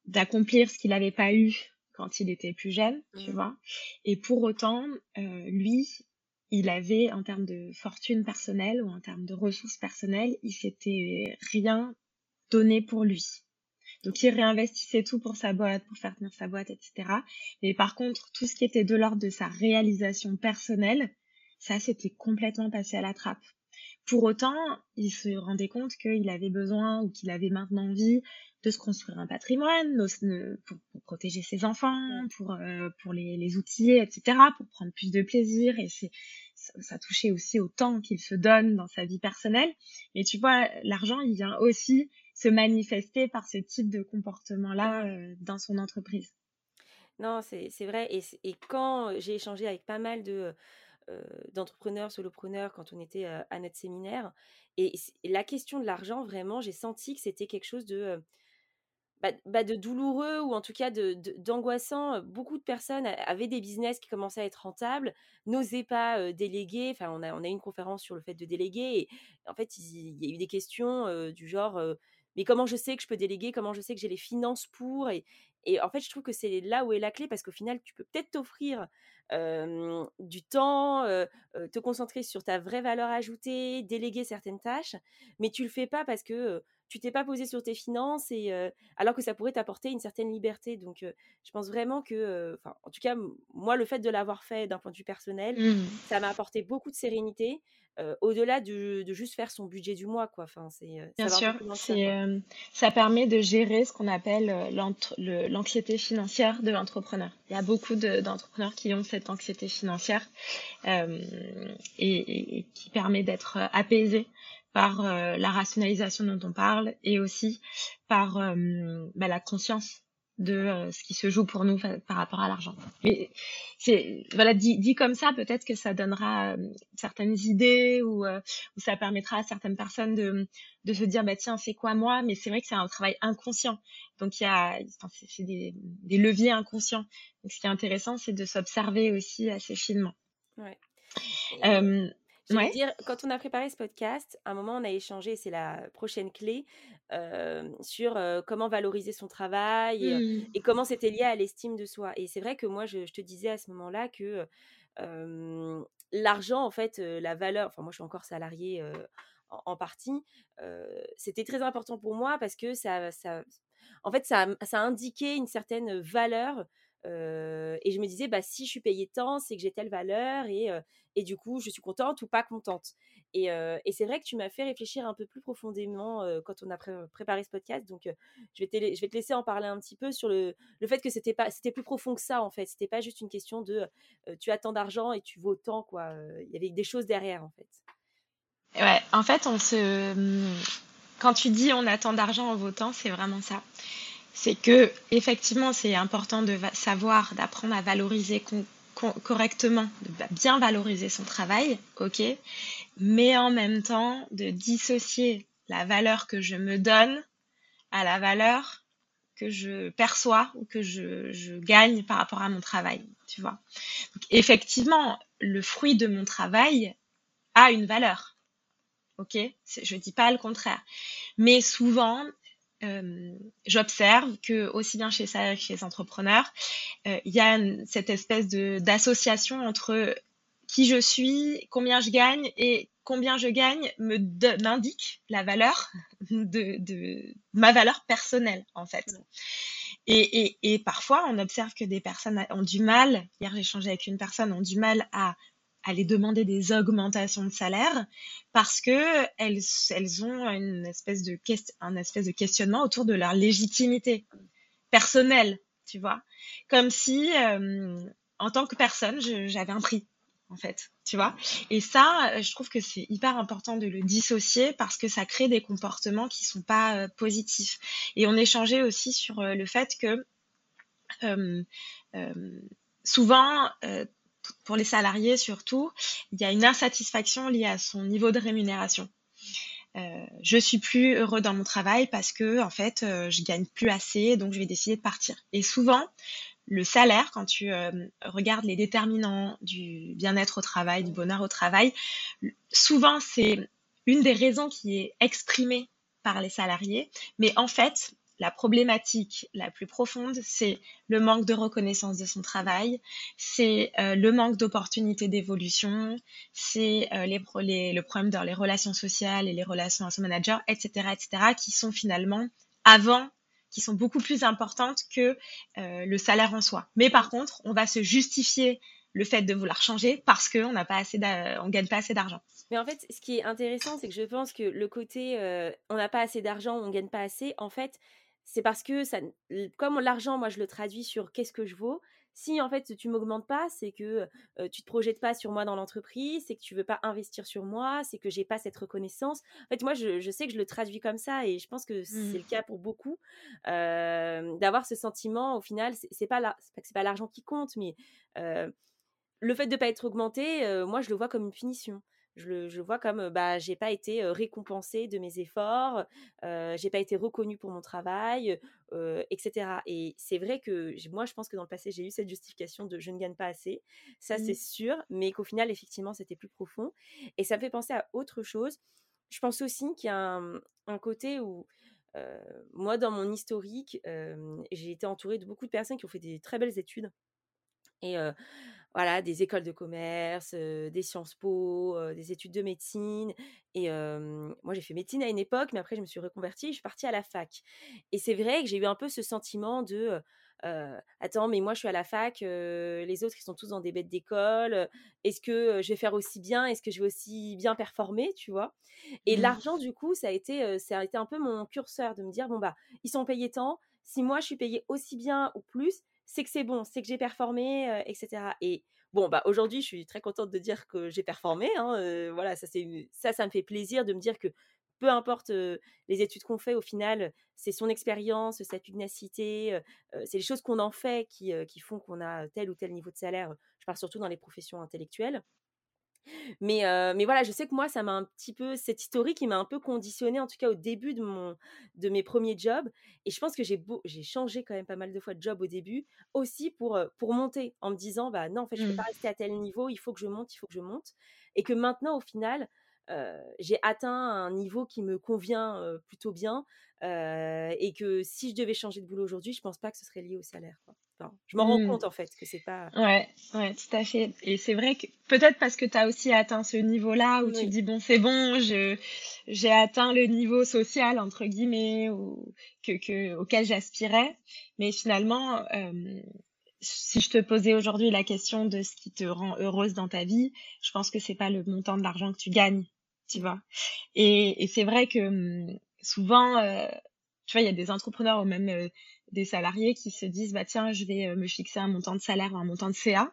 d'accomplir ce qu'il n'avait pas eu quand il était plus jeune, tu mmh. vois. Et pour autant, euh, lui, il avait en termes de fortune personnelle ou en termes de ressources personnelles, il s'était rien donné pour lui. Donc il réinvestissait tout pour sa boîte, pour faire tenir sa boîte, etc. Mais par contre, tout ce qui était de l'ordre de sa réalisation personnelle, ça c'était complètement passé à la trappe. Pour autant, il se rendait compte qu'il avait besoin ou qu'il avait maintenant envie de se construire un patrimoine pour, protéger ses enfants, pour, euh, pour les, les outiller, etc., pour prendre plus de plaisir. Et c'est ça touchait aussi au temps qu'il se donne dans sa vie personnelle. Mais tu vois, l'argent, il vient aussi se manifester par ce type de comportement-là euh, dans son entreprise. Non, c'est vrai. Et, et quand j'ai échangé avec pas mal de d'entrepreneurs, solopreneurs, quand on était euh, à notre séminaire, et, la question de l'argent, vraiment, j'ai senti que c'était quelque chose de bah, bah, de douloureux ou en tout cas d'angoissant. Beaucoup de personnes avaient des business qui commençaient à être rentables, n'osaient pas déléguer. Enfin, on a, on a eu une conférence sur le fait de déléguer. Et en fait, il, y a eu des questions du genre mais comment je sais que je peux déléguer? Comment je sais que j'ai les finances pour? Et, en fait, je trouve que c'est là où est la clé parce qu'au final, tu peux peut-être t'offrir du temps, te concentrer sur ta vraie valeur ajoutée, déléguer certaines tâches, mais tu le fais pas parce que tu t'es pas posé sur tes finances et alors que ça pourrait t'apporter une certaine liberté. Donc, je pense vraiment que, en tout cas, moi, le fait de l'avoir fait d'un point de vue personnel, mmh. ça m'a apporté beaucoup de sérénité. Au-delà de, juste faire son budget du mois, quoi. Enfin, c'est bien sûr, ça permet de gérer ce qu'on appelle l'anxiété financière de l'entrepreneur. Il y a beaucoup d'entrepreneurs qui ont cette anxiété financière et, et, qui permet d'être apaisés par euh, la rationalisation dont on parle et aussi par euh, bah, la conscience de euh, ce qui se joue pour nous par rapport à l'argent. Mais c'est voilà dit, dit comme ça, peut-être que ça donnera certaines idées ou, ou, ça permettra à certaines personnes de, de se dire bah tiens c'est quoi moi? Mais c'est vrai que c'est un travail inconscient donc il y a c'est des, des leviers inconscients donc ce qui est intéressant c'est de s'observer aussi assez finement. Ouais. Euh, je veux dire, quand on a préparé ce podcast, à un moment, on a échangé, c'est la prochaine clé, sur comment valoriser son travail mmh. et, comment c'était lié à l'estime de soi. Et c'est vrai que moi, je, te disais à ce moment-là que l'argent, en fait, la valeur, enfin moi, je suis encore salariée en, partie, c'était très important pour moi parce que ça, ça en fait, ça, ça indiquait une certaine valeur et je me disais, bah, si je suis payée tant, c'est que j'ai telle valeur et, et du coup, je suis contente ou pas contente. Et, et c'est vrai que tu m'as fait réfléchir un peu plus profondément quand on a préparé ce podcast. Donc, je, vais te, je vais te laisser en parler un petit peu sur le, le fait que c'était plus profond que ça en fait. C'était pas juste une question de tu as tant d'argent et tu vaux tant quoi. Il y avait des choses derrière en fait. Ouais, en fait, on se mmh, quand tu dis on a tant d'argent en votant, c'est vraiment ça c'est que effectivement c'est important de savoir, d'apprendre à valoriser correctement, de bien valoriser son travail, ok, mais en même temps de dissocier la valeur que je me donne à la valeur que je perçois ou que je, gagne par rapport à mon travail, tu vois. effectivement, le fruit de mon travail a une valeur, ok. Je dis pas le contraire, mais souvent j'observe que aussi bien chez ça que chez les entrepreneurs, euh, il y a cette espèce d'association entre qui je suis, combien je gagne et combien je gagne me m'indique la valeur de, de, ma valeur personnelle en fait. Et, et, et, parfois, on observe que des personnes ont du mal, hier j'ai échangé avec une personne, ont du mal à aller demander des augmentations de salaire parce que elles, elles ont une espèce de un espèce de questionnement autour de leur légitimité personnelle, tu vois, comme si euh, en tant que personne j'avais un prix en fait, tu vois. Et ça, je trouve que c'est hyper important de le dissocier parce que ça crée des comportements qui sont pas euh, positifs. Et on échangeait aussi sur euh, le fait que souvent, pour les salariés surtout, il y a une insatisfaction liée à son niveau de rémunération. Euh, je suis plus heureux dans mon travail parce que en fait euh, je gagne plus assez donc je vais décider de partir et souvent le salaire quand tu euh, regardes les déterminants du bien-être au travail du bonheur au travail souvent c'est une des raisons qui est exprimée par les salariés mais en fait la problématique la plus profonde, c'est le manque de reconnaissance de son travail, c'est euh, le manque d'opportunités d'évolution, c'est euh, les, le problème dans les relations sociales et les relations à son manager, etc., etc., qui sont finalement avant qui sont beaucoup plus importantes que euh, le salaire en soi. Mais par contre, on va se justifier le fait de vouloir changer parce qu'on n'a pas assez, on gagne pas assez d'argent. Mais en fait, ce qui est intéressant, c'est que je pense que le côté on n'a pas assez d'argent, on gagne pas assez, en fait, c'est parce que ça, comme l'argent, moi je le traduis sur qu'est-ce que je vaux. Si en fait tu m'augmentes pas, c'est que tu tu te projettes pas sur moi dans l'entreprise, c'est que tu veux pas investir sur moi, c'est que j'ai pas cette reconnaissance. En fait, moi je, sais que je le traduis comme ça et je pense que c'est le mmh. cas pour beaucoup d'avoir ce sentiment. Au final, c'est pas c'est pas l'argent qui compte, mais le fait de pas être augmenté, moi je le vois comme une punition je le, vois comme bah j'ai pas été récompensée de mes efforts, euh, j'ai pas été reconnue pour mon travail, etc. Et c'est vrai que moi je pense que dans le passé j'ai eu cette justification de je ne gagne pas assez, ça c'est mmh. sûr, mais qu'au final effectivement c'était plus profond. Et ça me fait penser à autre chose. Je pense aussi qu'il y a un, côté où moi dans mon historique j'ai été entourée de beaucoup de personnes qui ont fait des très belles études. Et voilà, des écoles de commerce, des Sciences Po, des études de médecine. Et moi, j'ai fait médecine à une époque, mais après, je me suis reconvertie, je suis partie à la fac. Et c'est vrai que j'ai eu un peu ce sentiment de attends, mais moi, je suis à la fac, les autres, ils sont tous dans des bêtes d'école. Est-ce que je vais faire aussi bien Est-ce que je vais aussi bien performer Tu vois? Et mmh. l'argent, du coup, ça a, été, ça a été un peu mon curseur de me dire bon, bah, ils sont payés tant. Si moi, je suis payée aussi bien ou plus, c'est que c'est bon, c'est que j'ai performé, etc. Et bon, bah aujourd'hui, je suis très contente de dire que j'ai performé. Hein, voilà, ça, ça, ça me fait plaisir de me dire que peu importe les études qu'on fait, au final, c'est son expérience, sa pugnacité, c'est les choses qu'on en fait qui, qui font qu'on a tel ou tel niveau de salaire. Je parle surtout dans les professions intellectuelles. Mais, mais voilà, je sais que moi, ça m'a un petit peu, cette historique qui m'a un peu conditionné, en tout cas au début de, mon, de mes premiers jobs. Et je pense que j'ai, j'ai changé quand même pas mal de fois de job au début, aussi pour, pour monter, en me disant, bah non, en fait, je ne peux pas mmh. rester à tel niveau, il faut que je monte, il faut que je monte. Et que maintenant, au final, j'ai atteint un niveau qui me convient plutôt bien. et que si je devais changer de boulot aujourd'hui, je pense pas que ce serait lié au salaire. Je m'en rends mmh. compte en fait que c'est pas. Ouais, ouais, tout à fait. Et c'est vrai que peut-être parce que tu as aussi atteint ce niveau-là où tu dis bon, c'est bon, je j'ai atteint le niveau social entre guillemets ou que, que auquel j'aspirais, mais finalement. Euh, si je te posais aujourd'hui la question de ce qui te rend heureuse dans ta vie, je pense que c'est pas le montant de l'argent que tu gagnes, tu vois. Et, et c'est vrai que hum, souvent, euh, tu vois, il y a des entrepreneurs ou même euh, des salariés qui se disent, bah tiens, je vais euh, me fixer un montant de salaire ou un montant de CA.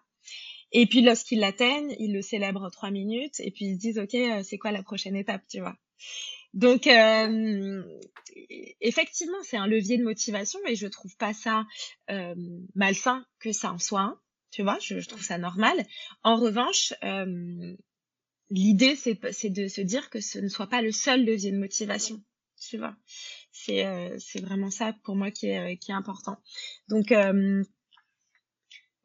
Et puis lorsqu'ils l'atteignent, ils le célèbrent trois minutes et puis ils se disent, ok, c'est quoi la prochaine étape, tu vois. Donc, effectivement, c'est un levier de motivation, mais je trouve pas ça malsain que ça en soit. Tu vois, je trouve ça normal. En revanche, l'idée, c'est de se dire que ce ne soit pas le seul levier de motivation. Tu vois, c'est c'est vraiment ça pour moi qui est, qui est important. Donc,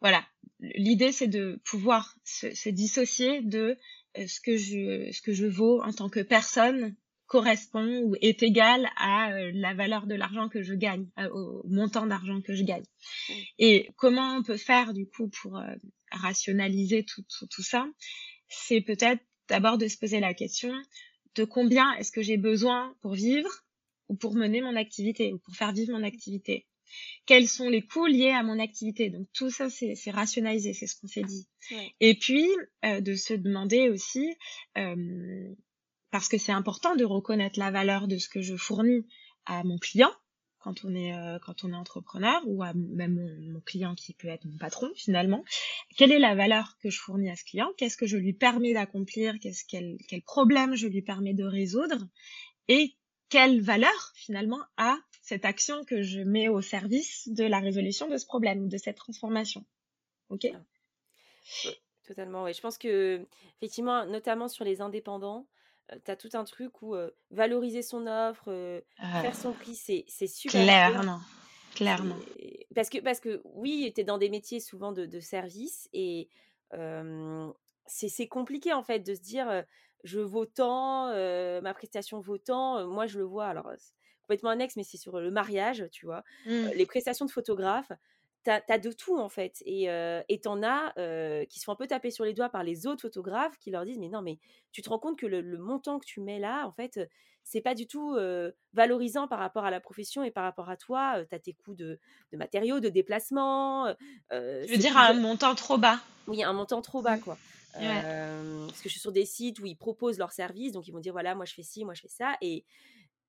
voilà, l'idée, c'est de pouvoir se, se dissocier de ce que je ce que je vaux en tant que personne correspond ou est égal à euh, la valeur de l'argent que je gagne, au montant d'argent que je gagne. Mmh. Et comment on peut faire du coup pour euh, rationaliser tout, tout, tout ça? C'est peut-être d'abord de se poser la question de combien est-ce que j'ai besoin pour vivre ou pour mener mon activité ou pour faire vivre mon activité. Quels sont les coûts liés à mon activité? Donc tout ça, c'est rationalisé, c'est ce qu'on s'est dit. Et puis, euh, de se demander aussi, euh, parce que c'est important de reconnaître la valeur de ce que je fournis à mon client quand on est euh, quand on est entrepreneur ou à même mon, client qui peut être mon patron finalement. Quelle est la valeur que je fournis à ce client? Qu'est-ce que je lui permets d'accomplir? Qu'est-ce quel, quel problème je lui permets de résoudre? Et quelle valeur finalement a cette action que je mets au service de la résolution de ce problème de cette transformation? Ok? Totalement oui je pense que effectivement notamment sur les indépendants tu as tout un truc où valoriser son offre, faire son prix, c'est, c'est super. Clairement. Clairement. Parce que, parce que oui, tu es dans des métiers souvent de, de service et c'est, c'est compliqué en fait de se dire je vaux tant, ma prestation vaut tant. moi, je le vois, alors complètement annexe, mais c'est sur le mariage, tu vois. Mmh. les prestations de photographe, t'as as de tout en fait. Et euh, t'en as qui se font un peu taper sur les doigts par les autres photographes qui leur disent Mais non, mais tu te rends compte que le, montant que tu mets là, en fait, c'est pas du tout valorisant par rapport à la profession et par rapport à toi. tu as tes coûts de, matériaux, de déplacement. je veux dire un montant trop bas. Oui, un montant trop bas, quoi. Parce que je suis sur des sites où ils proposent leurs services, donc ils vont dire voilà, moi je fais ci, moi je fais ça. Et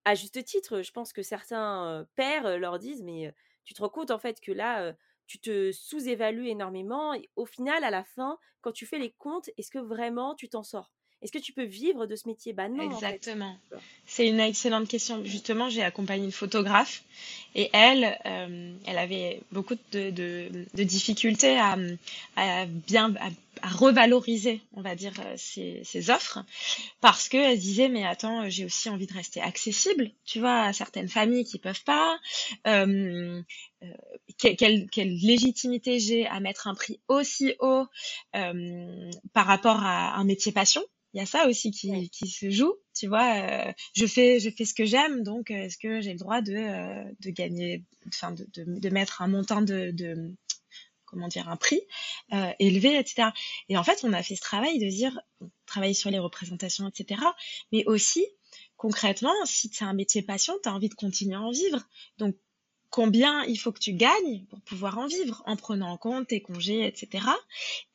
à juste titre, je pense que certains pères leur disent mais tu te rends compte en fait que là, tu te sous-évalues énormément au final, à la fin, quand tu fais les comptes, est-ce que vraiment tu t'en sors? Est-ce que tu peux vivre de ce métier Bah non. Exactement. C'est une excellente question. Justement, j'ai accompagné une photographe et elle, elle avait beaucoup de, de, difficultés à, à bien à revaloriser, on va dire, euh, ses, offres, parce qu'elle se disait, mais attends, j'ai aussi envie de rester accessible, tu vois, à certaines familles qui peuvent pas. Euh, euh, quelle, légitimité j'ai à mettre un prix aussi haut par rapport à un métier passion il y a ça aussi qui, qui se joue, tu vois. je fais je fais ce que j'aime, donc est-ce que j'ai le droit de, de gagner, enfin de, de, de, mettre un montant de, de comment dire, un prix euh, élevé, etc. Et en fait, on a fait ce travail de dire, travailler sur les représentations, etc. Mais aussi, concrètement, si c'est un métier passion, tu as envie de continuer à en vivre. Donc, combien il faut que tu gagnes pour pouvoir en vivre en prenant en compte tes congés, etc.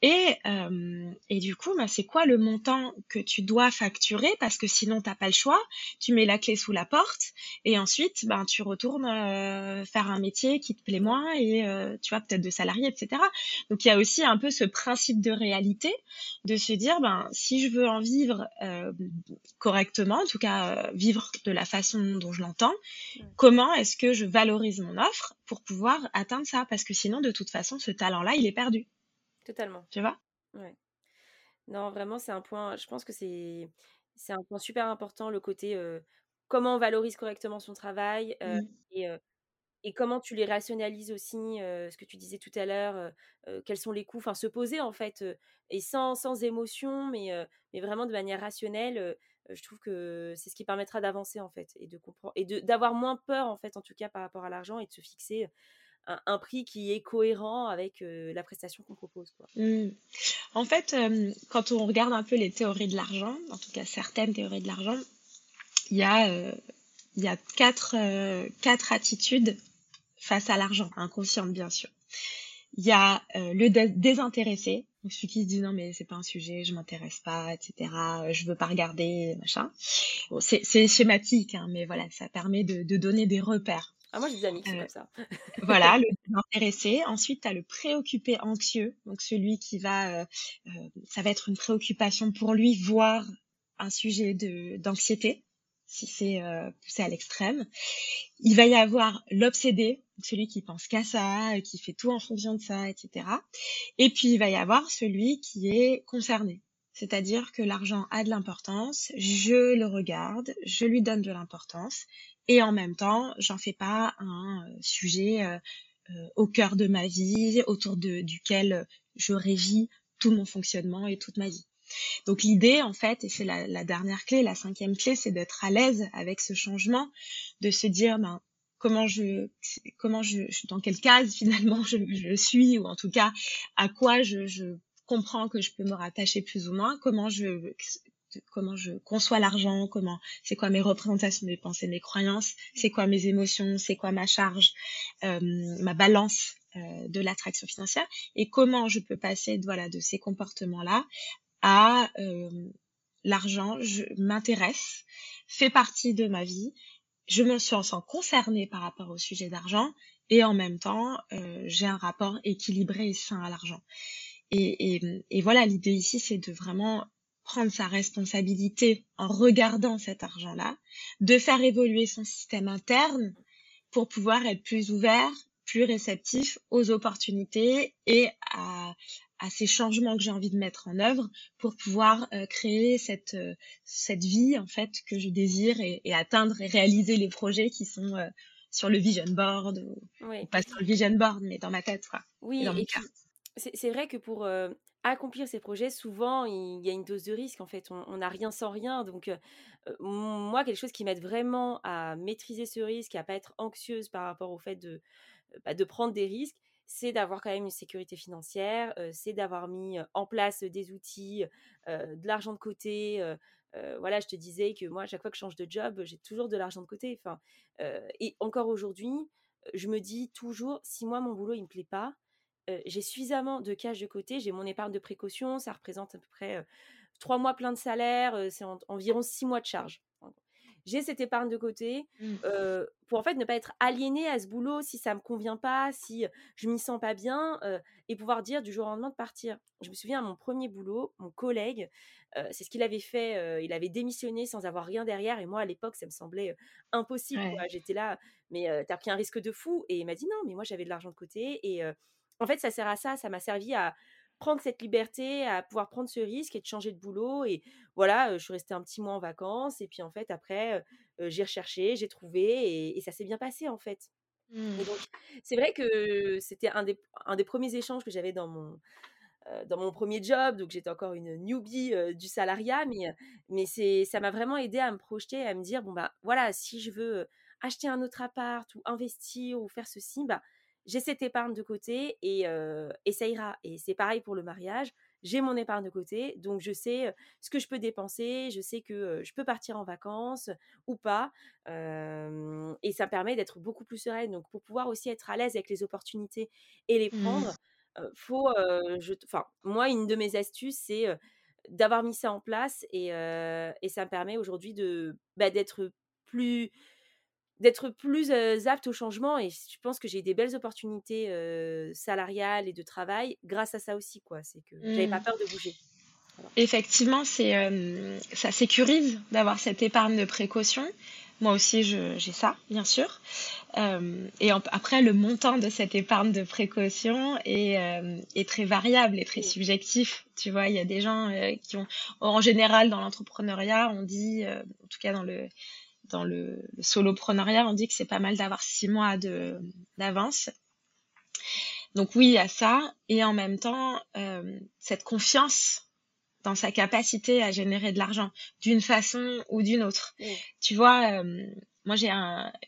Et, euh, et du coup, bah, c'est quoi le montant que tu dois facturer? Parce que sinon t'as pas le choix. Tu mets la clé sous la porte et ensuite, ben tu retournes euh, faire un métier qui te plaît moins et euh, tu vois peut-être de salarié, etc. Donc il y a aussi un peu ce principe de réalité de se dire, ben si je veux en vivre correctement, en tout cas vivre de la façon dont je l'entends, comment est-ce que je valorise mon offre pour pouvoir atteindre ça. Parce que sinon, de toute façon, ce talent-là, il est perdu. Totalement. Tu vois? Ouais. Non, vraiment, c'est un point, je pense que c'est, c'est un point super important, le côté comment on valorise correctement son travail mmh. et, et comment tu les rationalises aussi, ce que tu disais tout à l'heure, quels sont les coûts, enfin se poser en fait, et sans, sans émotion, mais, mais vraiment de manière rationnelle je trouve que c'est ce qui permettra d'avancer en fait et de comprendre et d'avoir moins peur en fait en tout cas par rapport à l'argent et de se fixer un, prix qui est cohérent avec la prestation qu'on propose. Quoi. Mmh. En fait, quand on regarde un peu les théories de l'argent, en tout cas certaines théories de l'argent, il y a, y a quatre, quatre attitudes face à l'argent, inconsciente bien sûr. Il y a le désintéressé, celui qui se dit non mais c'est pas un sujet, je m'intéresse pas, etc. Je veux pas regarder, machin. Bon, c'est schématique, hein, mais voilà, ça permet de, de donner des repères. Ah, moi, j'ai des amis qui comme ça. voilà, le désintéressé. Ensuite, tu as le préoccupé anxieux. Donc, celui qui va, euh, euh, ça va être une préoccupation pour lui, voire un sujet de d'anxiété, si c'est euh, poussé à l'extrême. Il va y avoir l'obsédé, celui qui pense qu'à ça, qui fait tout en fonction de ça, etc. Et puis, il va y avoir celui qui est concerné. C'est-à-dire que l'argent a de l'importance, je le regarde, je lui donne de l'importance, et en même temps, j'en fais pas un euh, sujet euh, euh, au cœur de ma vie, autour duquel je régis tout mon fonctionnement et toute ma vie. Donc l'idée, en fait, et c'est la, dernière clé, la cinquième clé, c'est d'être à l'aise avec ce changement, de se dire, ben, comment je, comment je, dans quelle case finalement je, suis, ou en tout cas à quoi je, comprends que je peux me rattacher plus ou moins, comment je, comment je conçois l'argent, comment c'est quoi mes représentations des pensées, mes croyances, c'est quoi mes émotions, c'est quoi ma charge, euh, ma balance euh, de l'attraction financière et comment je peux passer voilà de ces comportements là à euh, l'argent, m'intéresse, fait partie de ma vie, je me sens concernée par rapport au sujet d'argent et en même temps j'ai un rapport équilibré et sain à l'argent. Et, voilà, l'idée ici, c'est de vraiment prendre sa responsabilité en regardant cet argent-là, de faire évoluer son système interne pour pouvoir être plus ouvert, plus réceptif aux opportunités et à, à ces changements que j'ai envie de mettre en œuvre pour pouvoir euh, créer cette, euh, cette vie en fait que je désire et, et, atteindre et réaliser les projets qui sont euh, sur le vision board ou, pas sur le vision board mais dans ma tête quoi. Oui, c'est vrai que pour accomplir ces projets, souvent, il y a une dose de risque. En fait, on n'a rien sans rien. Donc, moi, quelque chose qui m'aide vraiment à maîtriser ce risque, à pas être anxieuse par rapport au fait de, bah, de prendre des risques, c'est d'avoir quand même une sécurité financière, c'est d'avoir mis en place des outils, de l'argent de côté. voilà, je te disais que moi, à chaque fois que je change de job, j'ai toujours de l'argent de côté. Et encore aujourd'hui, je me dis toujours, si moi, mon boulot, il me plaît pas, j'ai suffisamment de cash de côté, j'ai mon épargne de précaution, ça représente à peu près trois mois plein de salaire, c'est environ six mois de charge. J'ai cette épargne de côté mmh. pour en fait ne pas être aliénée à ce boulot si ça me convient pas, si je m'y sens pas bien et pouvoir dire du jour au lendemain de partir. Je me souviens à mon premier boulot, mon collègue, c'est ce qu'il avait fait, il avait démissionné sans avoir rien derrière et moi à l'époque ça me semblait impossible. J'étais là, mais tu as pris un risque de fou et il m'a dit non, mais moi j'avais de l'argent de côté et en fait, ça sert à ça. Ça m'a servi à prendre cette liberté, à pouvoir prendre ce risque et de changer de boulot. Et voilà, je suis restée un petit mois en vacances. Et puis, en fait, après, j'ai recherché, j'ai trouvé et, ça s'est bien passé, en fait. Mmh. donc, c'est vrai que c'était un des, un des premiers échanges que j'avais dans mon, dans mon premier job, donc j'étais encore une newbie du salariat, mais, mais c'est, ça m'a vraiment aidé à me projeter, à me dire, bon, bah voilà, si je veux acheter un autre appart ou investir ou faire ceci, bah j'ai cette épargne de côté et, ça ira. Et c'est pareil pour le mariage. J'ai mon épargne de côté, donc je sais ce que je peux dépenser, je sais que je peux partir en vacances ou pas. et ça me permet d'être beaucoup plus sereine. Donc pour pouvoir aussi être à l'aise avec les opportunités et les mmh. prendre, faut, enfin, moi, une de mes astuces, c'est d'avoir mis ça en place et, ça me permet aujourd'hui de bah, d'être plus d'être plus apte au changement et je pense que j'ai des belles opportunités salariales et de travail grâce à ça aussi quoi. C'est que j'avais pas mmh. peur de bouger. Effectivement c'est ça sécurise d'avoir cette épargne de précaution. Moi aussi j'ai ça bien sûr. Et après le montant de cette épargne de précaution est, est très variable et très subjectif. Tu vois il y a des gens qui ont en général dans l'entrepreneuriat on dit en tout cas dans le dans le, le soloprenariat, on dit que c'est pas mal d'avoir six mois d'avance. Donc oui, il y a ça, et en même temps, euh, cette confiance dans sa capacité à générer de l'argent d'une façon ou d'une autre. Tu vois, euh, moi j'ai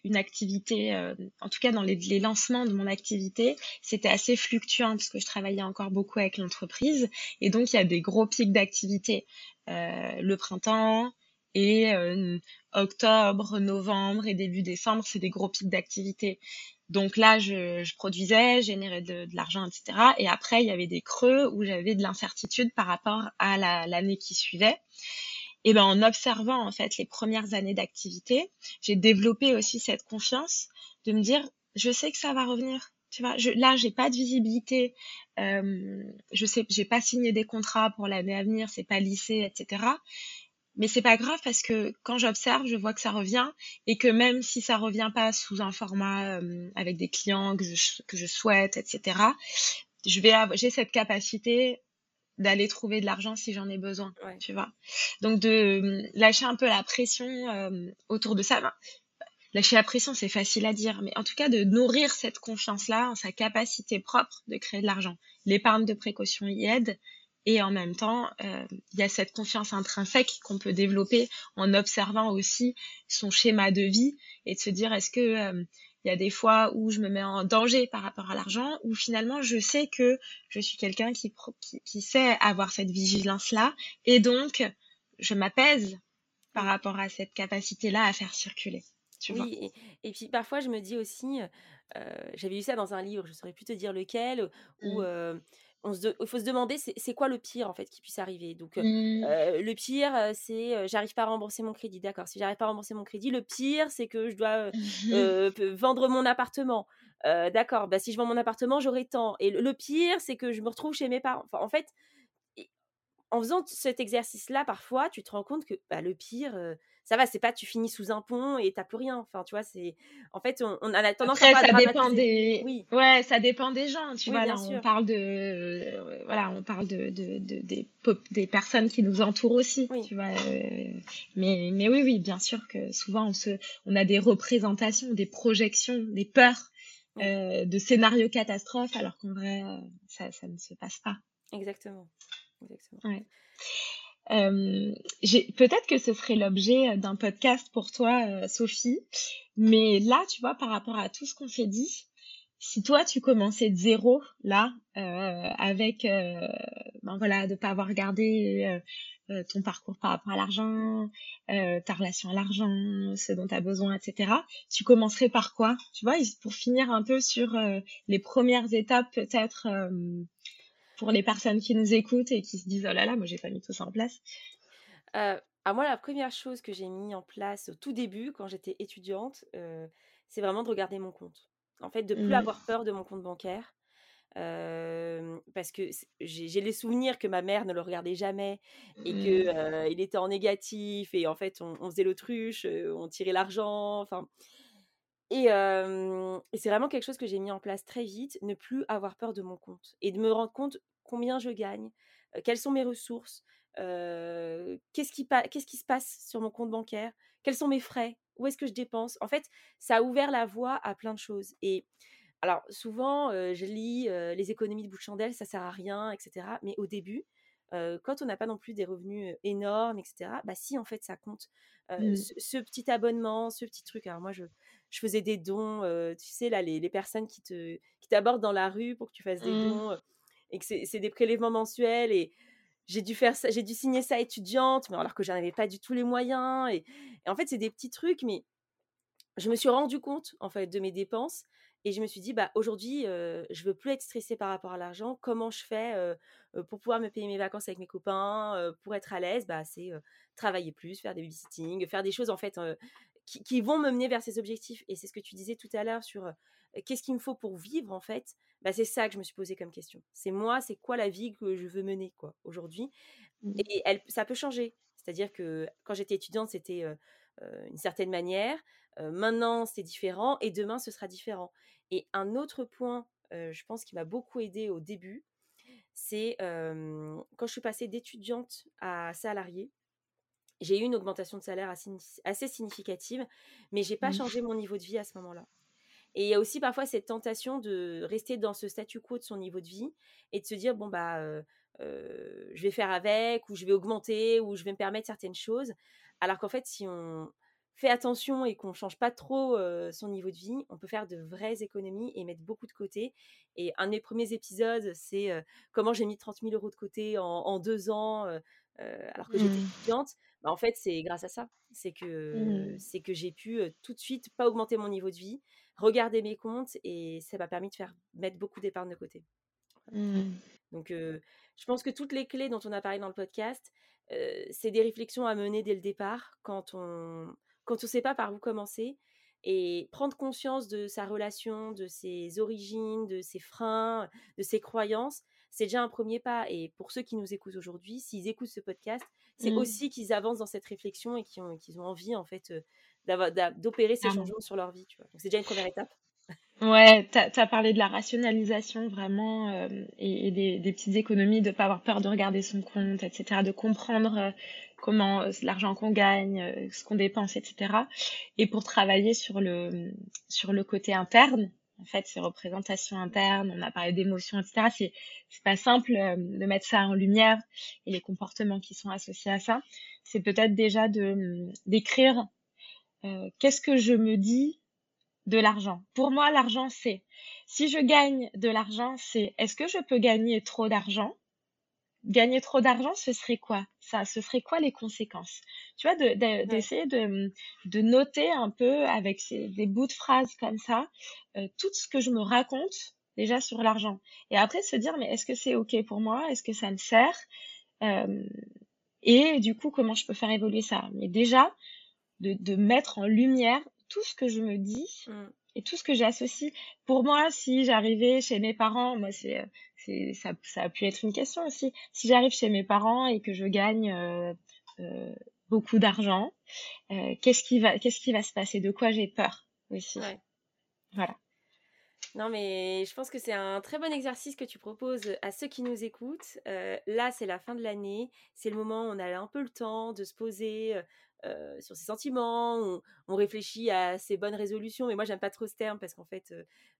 une activité, euh, en tout cas dans les, les, lancements de mon activité, c'était assez fluctuant parce que je travaillais encore beaucoup avec l'entreprise et donc il y a des gros pics d'activité le printemps et euh, octobre, novembre et début décembre, c'est des gros pics d'activité. Donc là, je, produisais, générais de, l'argent, etc. Et après, il y avait des creux où j'avais de l'incertitude par rapport à l'année qui suivait. Et ben en observant en fait les premières années d'activité, j'ai développé aussi cette confiance de me dire je sais que ça va revenir. Tu vois, je, là j'ai pas de visibilité, euh, je sais, j'ai pas signé des contrats pour l'année à venir, c'est pas lycée, etc. Mais c'est pas grave parce que quand j'observe, je vois que ça revient et que même si ça revient pas sous un format euh, avec des clients que je, que je souhaite, etc. Je vais, j'ai cette capacité d'aller trouver de l'argent si j'en ai besoin, tu vois. Donc de euh, lâcher un peu la pression euh, autour de ça. lâcher la pression, c'est facile à dire, mais en tout cas de nourrir cette confiance-là en sa capacité propre de créer de l'argent. L'épargne de précaution y aide. Et en même temps, euh, il y a cette confiance intrinsèque qu'on peut développer en observant aussi son schéma de vie et de se dire est-ce que il y a des fois où je me mets en danger par rapport à l'argent, où finalement je sais que je suis quelqu'un qui, qui, sait avoir cette vigilance-là, et donc je m'apaise par rapport à cette capacité-là à faire circuler. Tu oui, et, puis parfois je me dis aussi, euh, j'avais lu ça dans un livre, je ne saurais plus te dire lequel, où mmh. euh, il faut se demander c'est quoi le pire en fait qui puisse arriver. Donc mmh. le pire c'est j'arrive pas à rembourser mon crédit, d'accord. Si j'arrive pas à rembourser mon crédit, le pire c'est que je dois vendre mon appartement, d'accord. Bah si je vends mon appartement j'aurai tant. Et le, pire c'est que je me retrouve chez mes parents. Enfin, en fait, en faisant cet exercice là parfois tu te rends compte que bah, le pire ça va, c'est pas tu finis sous un pont et t'as plus rien. Enfin, tu vois, c'est en fait on, on a tendance à ça dépend des oui. ouais, ça dépend des gens. Tu vois, là, on parle de euh, voilà, on parle de, de, de des des personnes qui nous entourent aussi. Tu vois, euh, mais mais oui oui, bien sûr que souvent on se on a des représentations, des projections, des peurs. Euh, de scénarios catastrophes alors qu'en vrai ça, ça ne se passe pas. Exactement. Exactement. Ouais. Euh, peut-être que ce serait l'objet euh, d'un podcast pour toi, euh, Sophie. Mais là, tu vois, par rapport à tout ce qu'on s'est dit, si toi tu commençais de zéro là, euh, avec, euh, ben voilà, de pas avoir regardé ton parcours par rapport à l'argent, ta relation à l'argent, ce dont tu as besoin, etc. Tu commencerais par quoi? Tu vois, pour finir un peu sur les premières étapes peut-être pour les personnes qui nous écoutent et qui se disent oh là là, moi j'ai pas mis tout ça en place euh, à moi, la première chose que j'ai mis en place au tout début, quand j'étais étudiante, euh, c'est vraiment de regarder mon compte. En fait, de plus mmh. avoir peur de mon compte bancaire. Euh, parce que j'ai les souvenirs que ma mère ne le regardait jamais et que mmh. il était en négatif et en fait on, on faisait l'autruche, on tirait l'argent, enfin et, et c'est vraiment quelque chose que j'ai mis en place très vite, ne plus avoir peur de mon compte et de me rendre compte combien je gagne, quelles sont mes ressources, qu'est-ce qui, qu'est-ce qui se passe sur mon compte bancaire, quels sont mes frais, où est-ce que je dépense. En fait, ça a ouvert la voie à plein de choses. Et alors, souvent, je lis les économies de bout de chandelle, ça sert à rien, etc. Mais au début, quand on n'a pas non plus des revenus énormes, etc., bah si, en fait, ça compte. Mmh. ce, petit abonnement, ce petit truc. Alors moi, je, je faisais des dons, tu sais, là, les, les personnes qui te qui t'abordent dans la rue pour que tu fasses des mmh. dons, et que c'est des prélèvements mensuels, et j'ai dû faire ça, j'ai dû signer ça étudiante, mais alors que j'en avais pas du tout les moyens, et, en fait, c'est des petits trucs, mais je me suis rendu compte, en fait, de mes dépenses, et je me suis dit, bah, aujourd'hui, euh, je veux plus être stressée par rapport à l'argent. Comment je fais pour pouvoir me payer mes vacances avec mes copains, pour être à l'aise? Bah, C'est travailler plus, faire des babysitting, faire des choses en fait qui, vont me mener vers ces objectifs. Et c'est ce que tu disais tout à l'heure sur qu'est-ce qu'il me faut pour vivre, en fait. Bah, c'est ça que je me suis posé comme question. C'est moi, c'est quoi la vie que je veux mener quoi aujourd'hui? Mmh. Et elle, ça peut changer. C'est-à-dire que quand j'étais étudiante, c'était une certaine manière. maintenant, c'est différent. Et demain, ce sera différent. Et un autre point, je pense, qui m'a beaucoup aidé au début, c'est quand je suis passée d'étudiante à salariée j'ai eu une augmentation de salaire assez, significative, mais j'ai pas mmh. changé mon niveau de vie à ce moment-là. Et il y a aussi parfois cette tentation de rester dans ce statu quo de son niveau de vie et de se dire bon bah je vais faire avec ou je vais augmenter ou je vais me permettre certaines choses, alors qu'en fait si on fait attention et qu'on change pas trop son niveau de vie, on peut faire de vraies économies et mettre beaucoup de côté. Et un des premiers épisodes, c'est comment j'ai mis 30 000 euros de côté en, deux ans alors que j'étais mmh. étudiante. Bah, en fait, c'est grâce à ça. C'est que, mmh. c'est que j'ai pu tout de suite pas augmenter mon niveau de vie, regarder mes comptes et ça m'a permis de faire mettre beaucoup d'épargne de côté. Mmh. Donc, je pense que toutes les clés dont on a parlé dans le podcast, c'est des réflexions à mener dès le départ quand on quand on sait pas par où commencer et prendre conscience de sa relation, de ses origines, de ses freins, de ses croyances, c'est déjà un premier pas. Et pour ceux qui nous écoutent aujourd'hui, s'ils écoutent ce podcast, c'est mmh. aussi qu'ils avancent dans cette réflexion et qu'ils ont, envie en fait d'opérer ces changements sur leur vie. Tu vois. Donc c'est déjà une première étape. Ouais, tu as, parlé de la rationalisation vraiment euh, et, des, des, petites économies, de pas avoir peur de regarder son compte, etc., de comprendre euh, comment euh, l'argent qu'on gagne, ce qu'on dépense, etc. Et pour travailler sur le sur le côté interne, en fait, ces représentations internes, on a parlé d'émotions, etc. C'est c'est pas simple de mettre ça en lumière et les comportements qui sont associés à ça. C'est peut-être déjà de d'écrire qu'est-ce que je me dis de l'argent. Pour moi, l'argent, c'est si je gagne de l'argent, c'est est-ce que je peux gagner trop d'argent? Gagner trop d'argent, ce serait quoi? Ça, ce serait quoi les conséquences? Tu vois, d'essayer de, de, noter un peu avec des bouts de phrases comme ça euh, tout ce que je me raconte déjà sur l'argent. Et après se dire mais est-ce que c'est ok pour moi? Est-ce que ça me sert? Euh, Et du coup, comment je peux faire évoluer ça? Mais déjà de, de mettre en lumière tout ce que je me dis mmh. Et tout ce que j'associe. Pour moi, si j'arrivais chez mes parents, moi, c'est, c'est, ça, ça a pu être une question aussi. Si j'arrive chez mes parents et que je gagne euh, euh, beaucoup d'argent, euh, qu'est-ce qui va, qu'est-ce qui va se passer? De quoi j'ai peur aussi? Voilà. Non, mais je pense que c'est un très bon exercice que tu proposes à ceux qui nous écoutent. là, c'est la fin de l'année. C'est le moment où on a un peu le temps de se poser, euh, sur ses sentiments, on, réfléchit à ses bonnes résolutions. Mais moi, j'aime pas trop ce terme parce qu'en fait,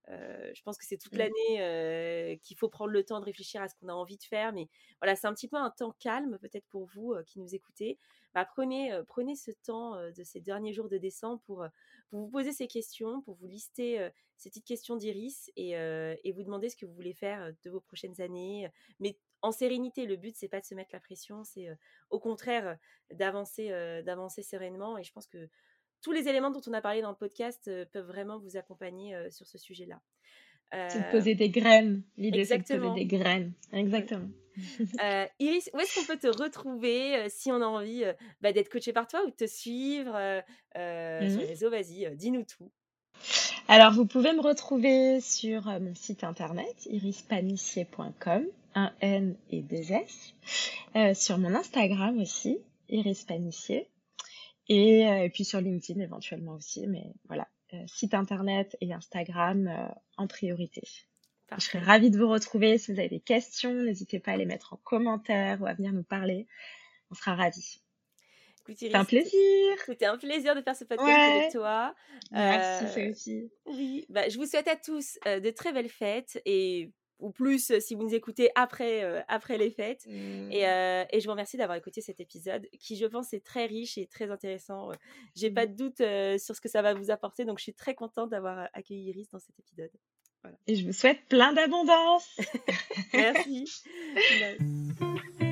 euh, euh, je pense que c'est toute mmh. l'année qu'il faut prendre le temps de réfléchir à ce qu'on a envie de faire. Mais voilà, c'est un petit peu un temps calme, peut-être pour vous qui nous écoutez. Bah, prenez, prenez ce temps de ces derniers jours de décembre pour, pour vous poser ces questions, pour vous lister ces petites questions d'Iris et, et, vous demander ce que vous voulez faire de vos prochaines années. Mais en sérénité. Le but, c'est pas de se mettre la pression, c'est au contraire d'avancer, d'avancer sereinement. Et je pense que tous les éléments dont on a parlé dans le podcast peuvent vraiment vous accompagner sur ce sujet-là. C'est de poser des graines. L'idée, c'est de poser des graines. Exactement. Iris, où est-ce qu'on peut te retrouver si on a envie bah, d'être coaché par toi ou de te suivre sur les réseaux? Vas-y, dis-nous tout. Alors, vous pouvez me retrouver sur mon site internet irispanissier.com un N et des S. Euh, sur mon Instagram aussi, Iris Panissier. Et, euh, et, puis sur LinkedIn éventuellement aussi. Mais voilà, euh, site internet et Instagram en priorité. Je serais ravie de vous retrouver. Si vous avez des questions, n'hésitez pas à les mettre en commentaire ou à venir nous parler. On sera ravis. C'est un plaisir. C'était un plaisir de faire ce podcast avec toi. Merci, Sophie. Oui, bah, je vous souhaite à tous de très belles fêtes et ou plus si vous nous écoutez après, après les fêtes. Mmh. Et, et, je vous remercie d'avoir écouté cet épisode qui, je pense, est très riche et très intéressant. J'ai pas mmh. de doute sur ce que ça va vous apporter, donc je suis très contente d'avoir accueilli Iris dans cet épisode. Et je vous souhaite plein d'abondance. Merci.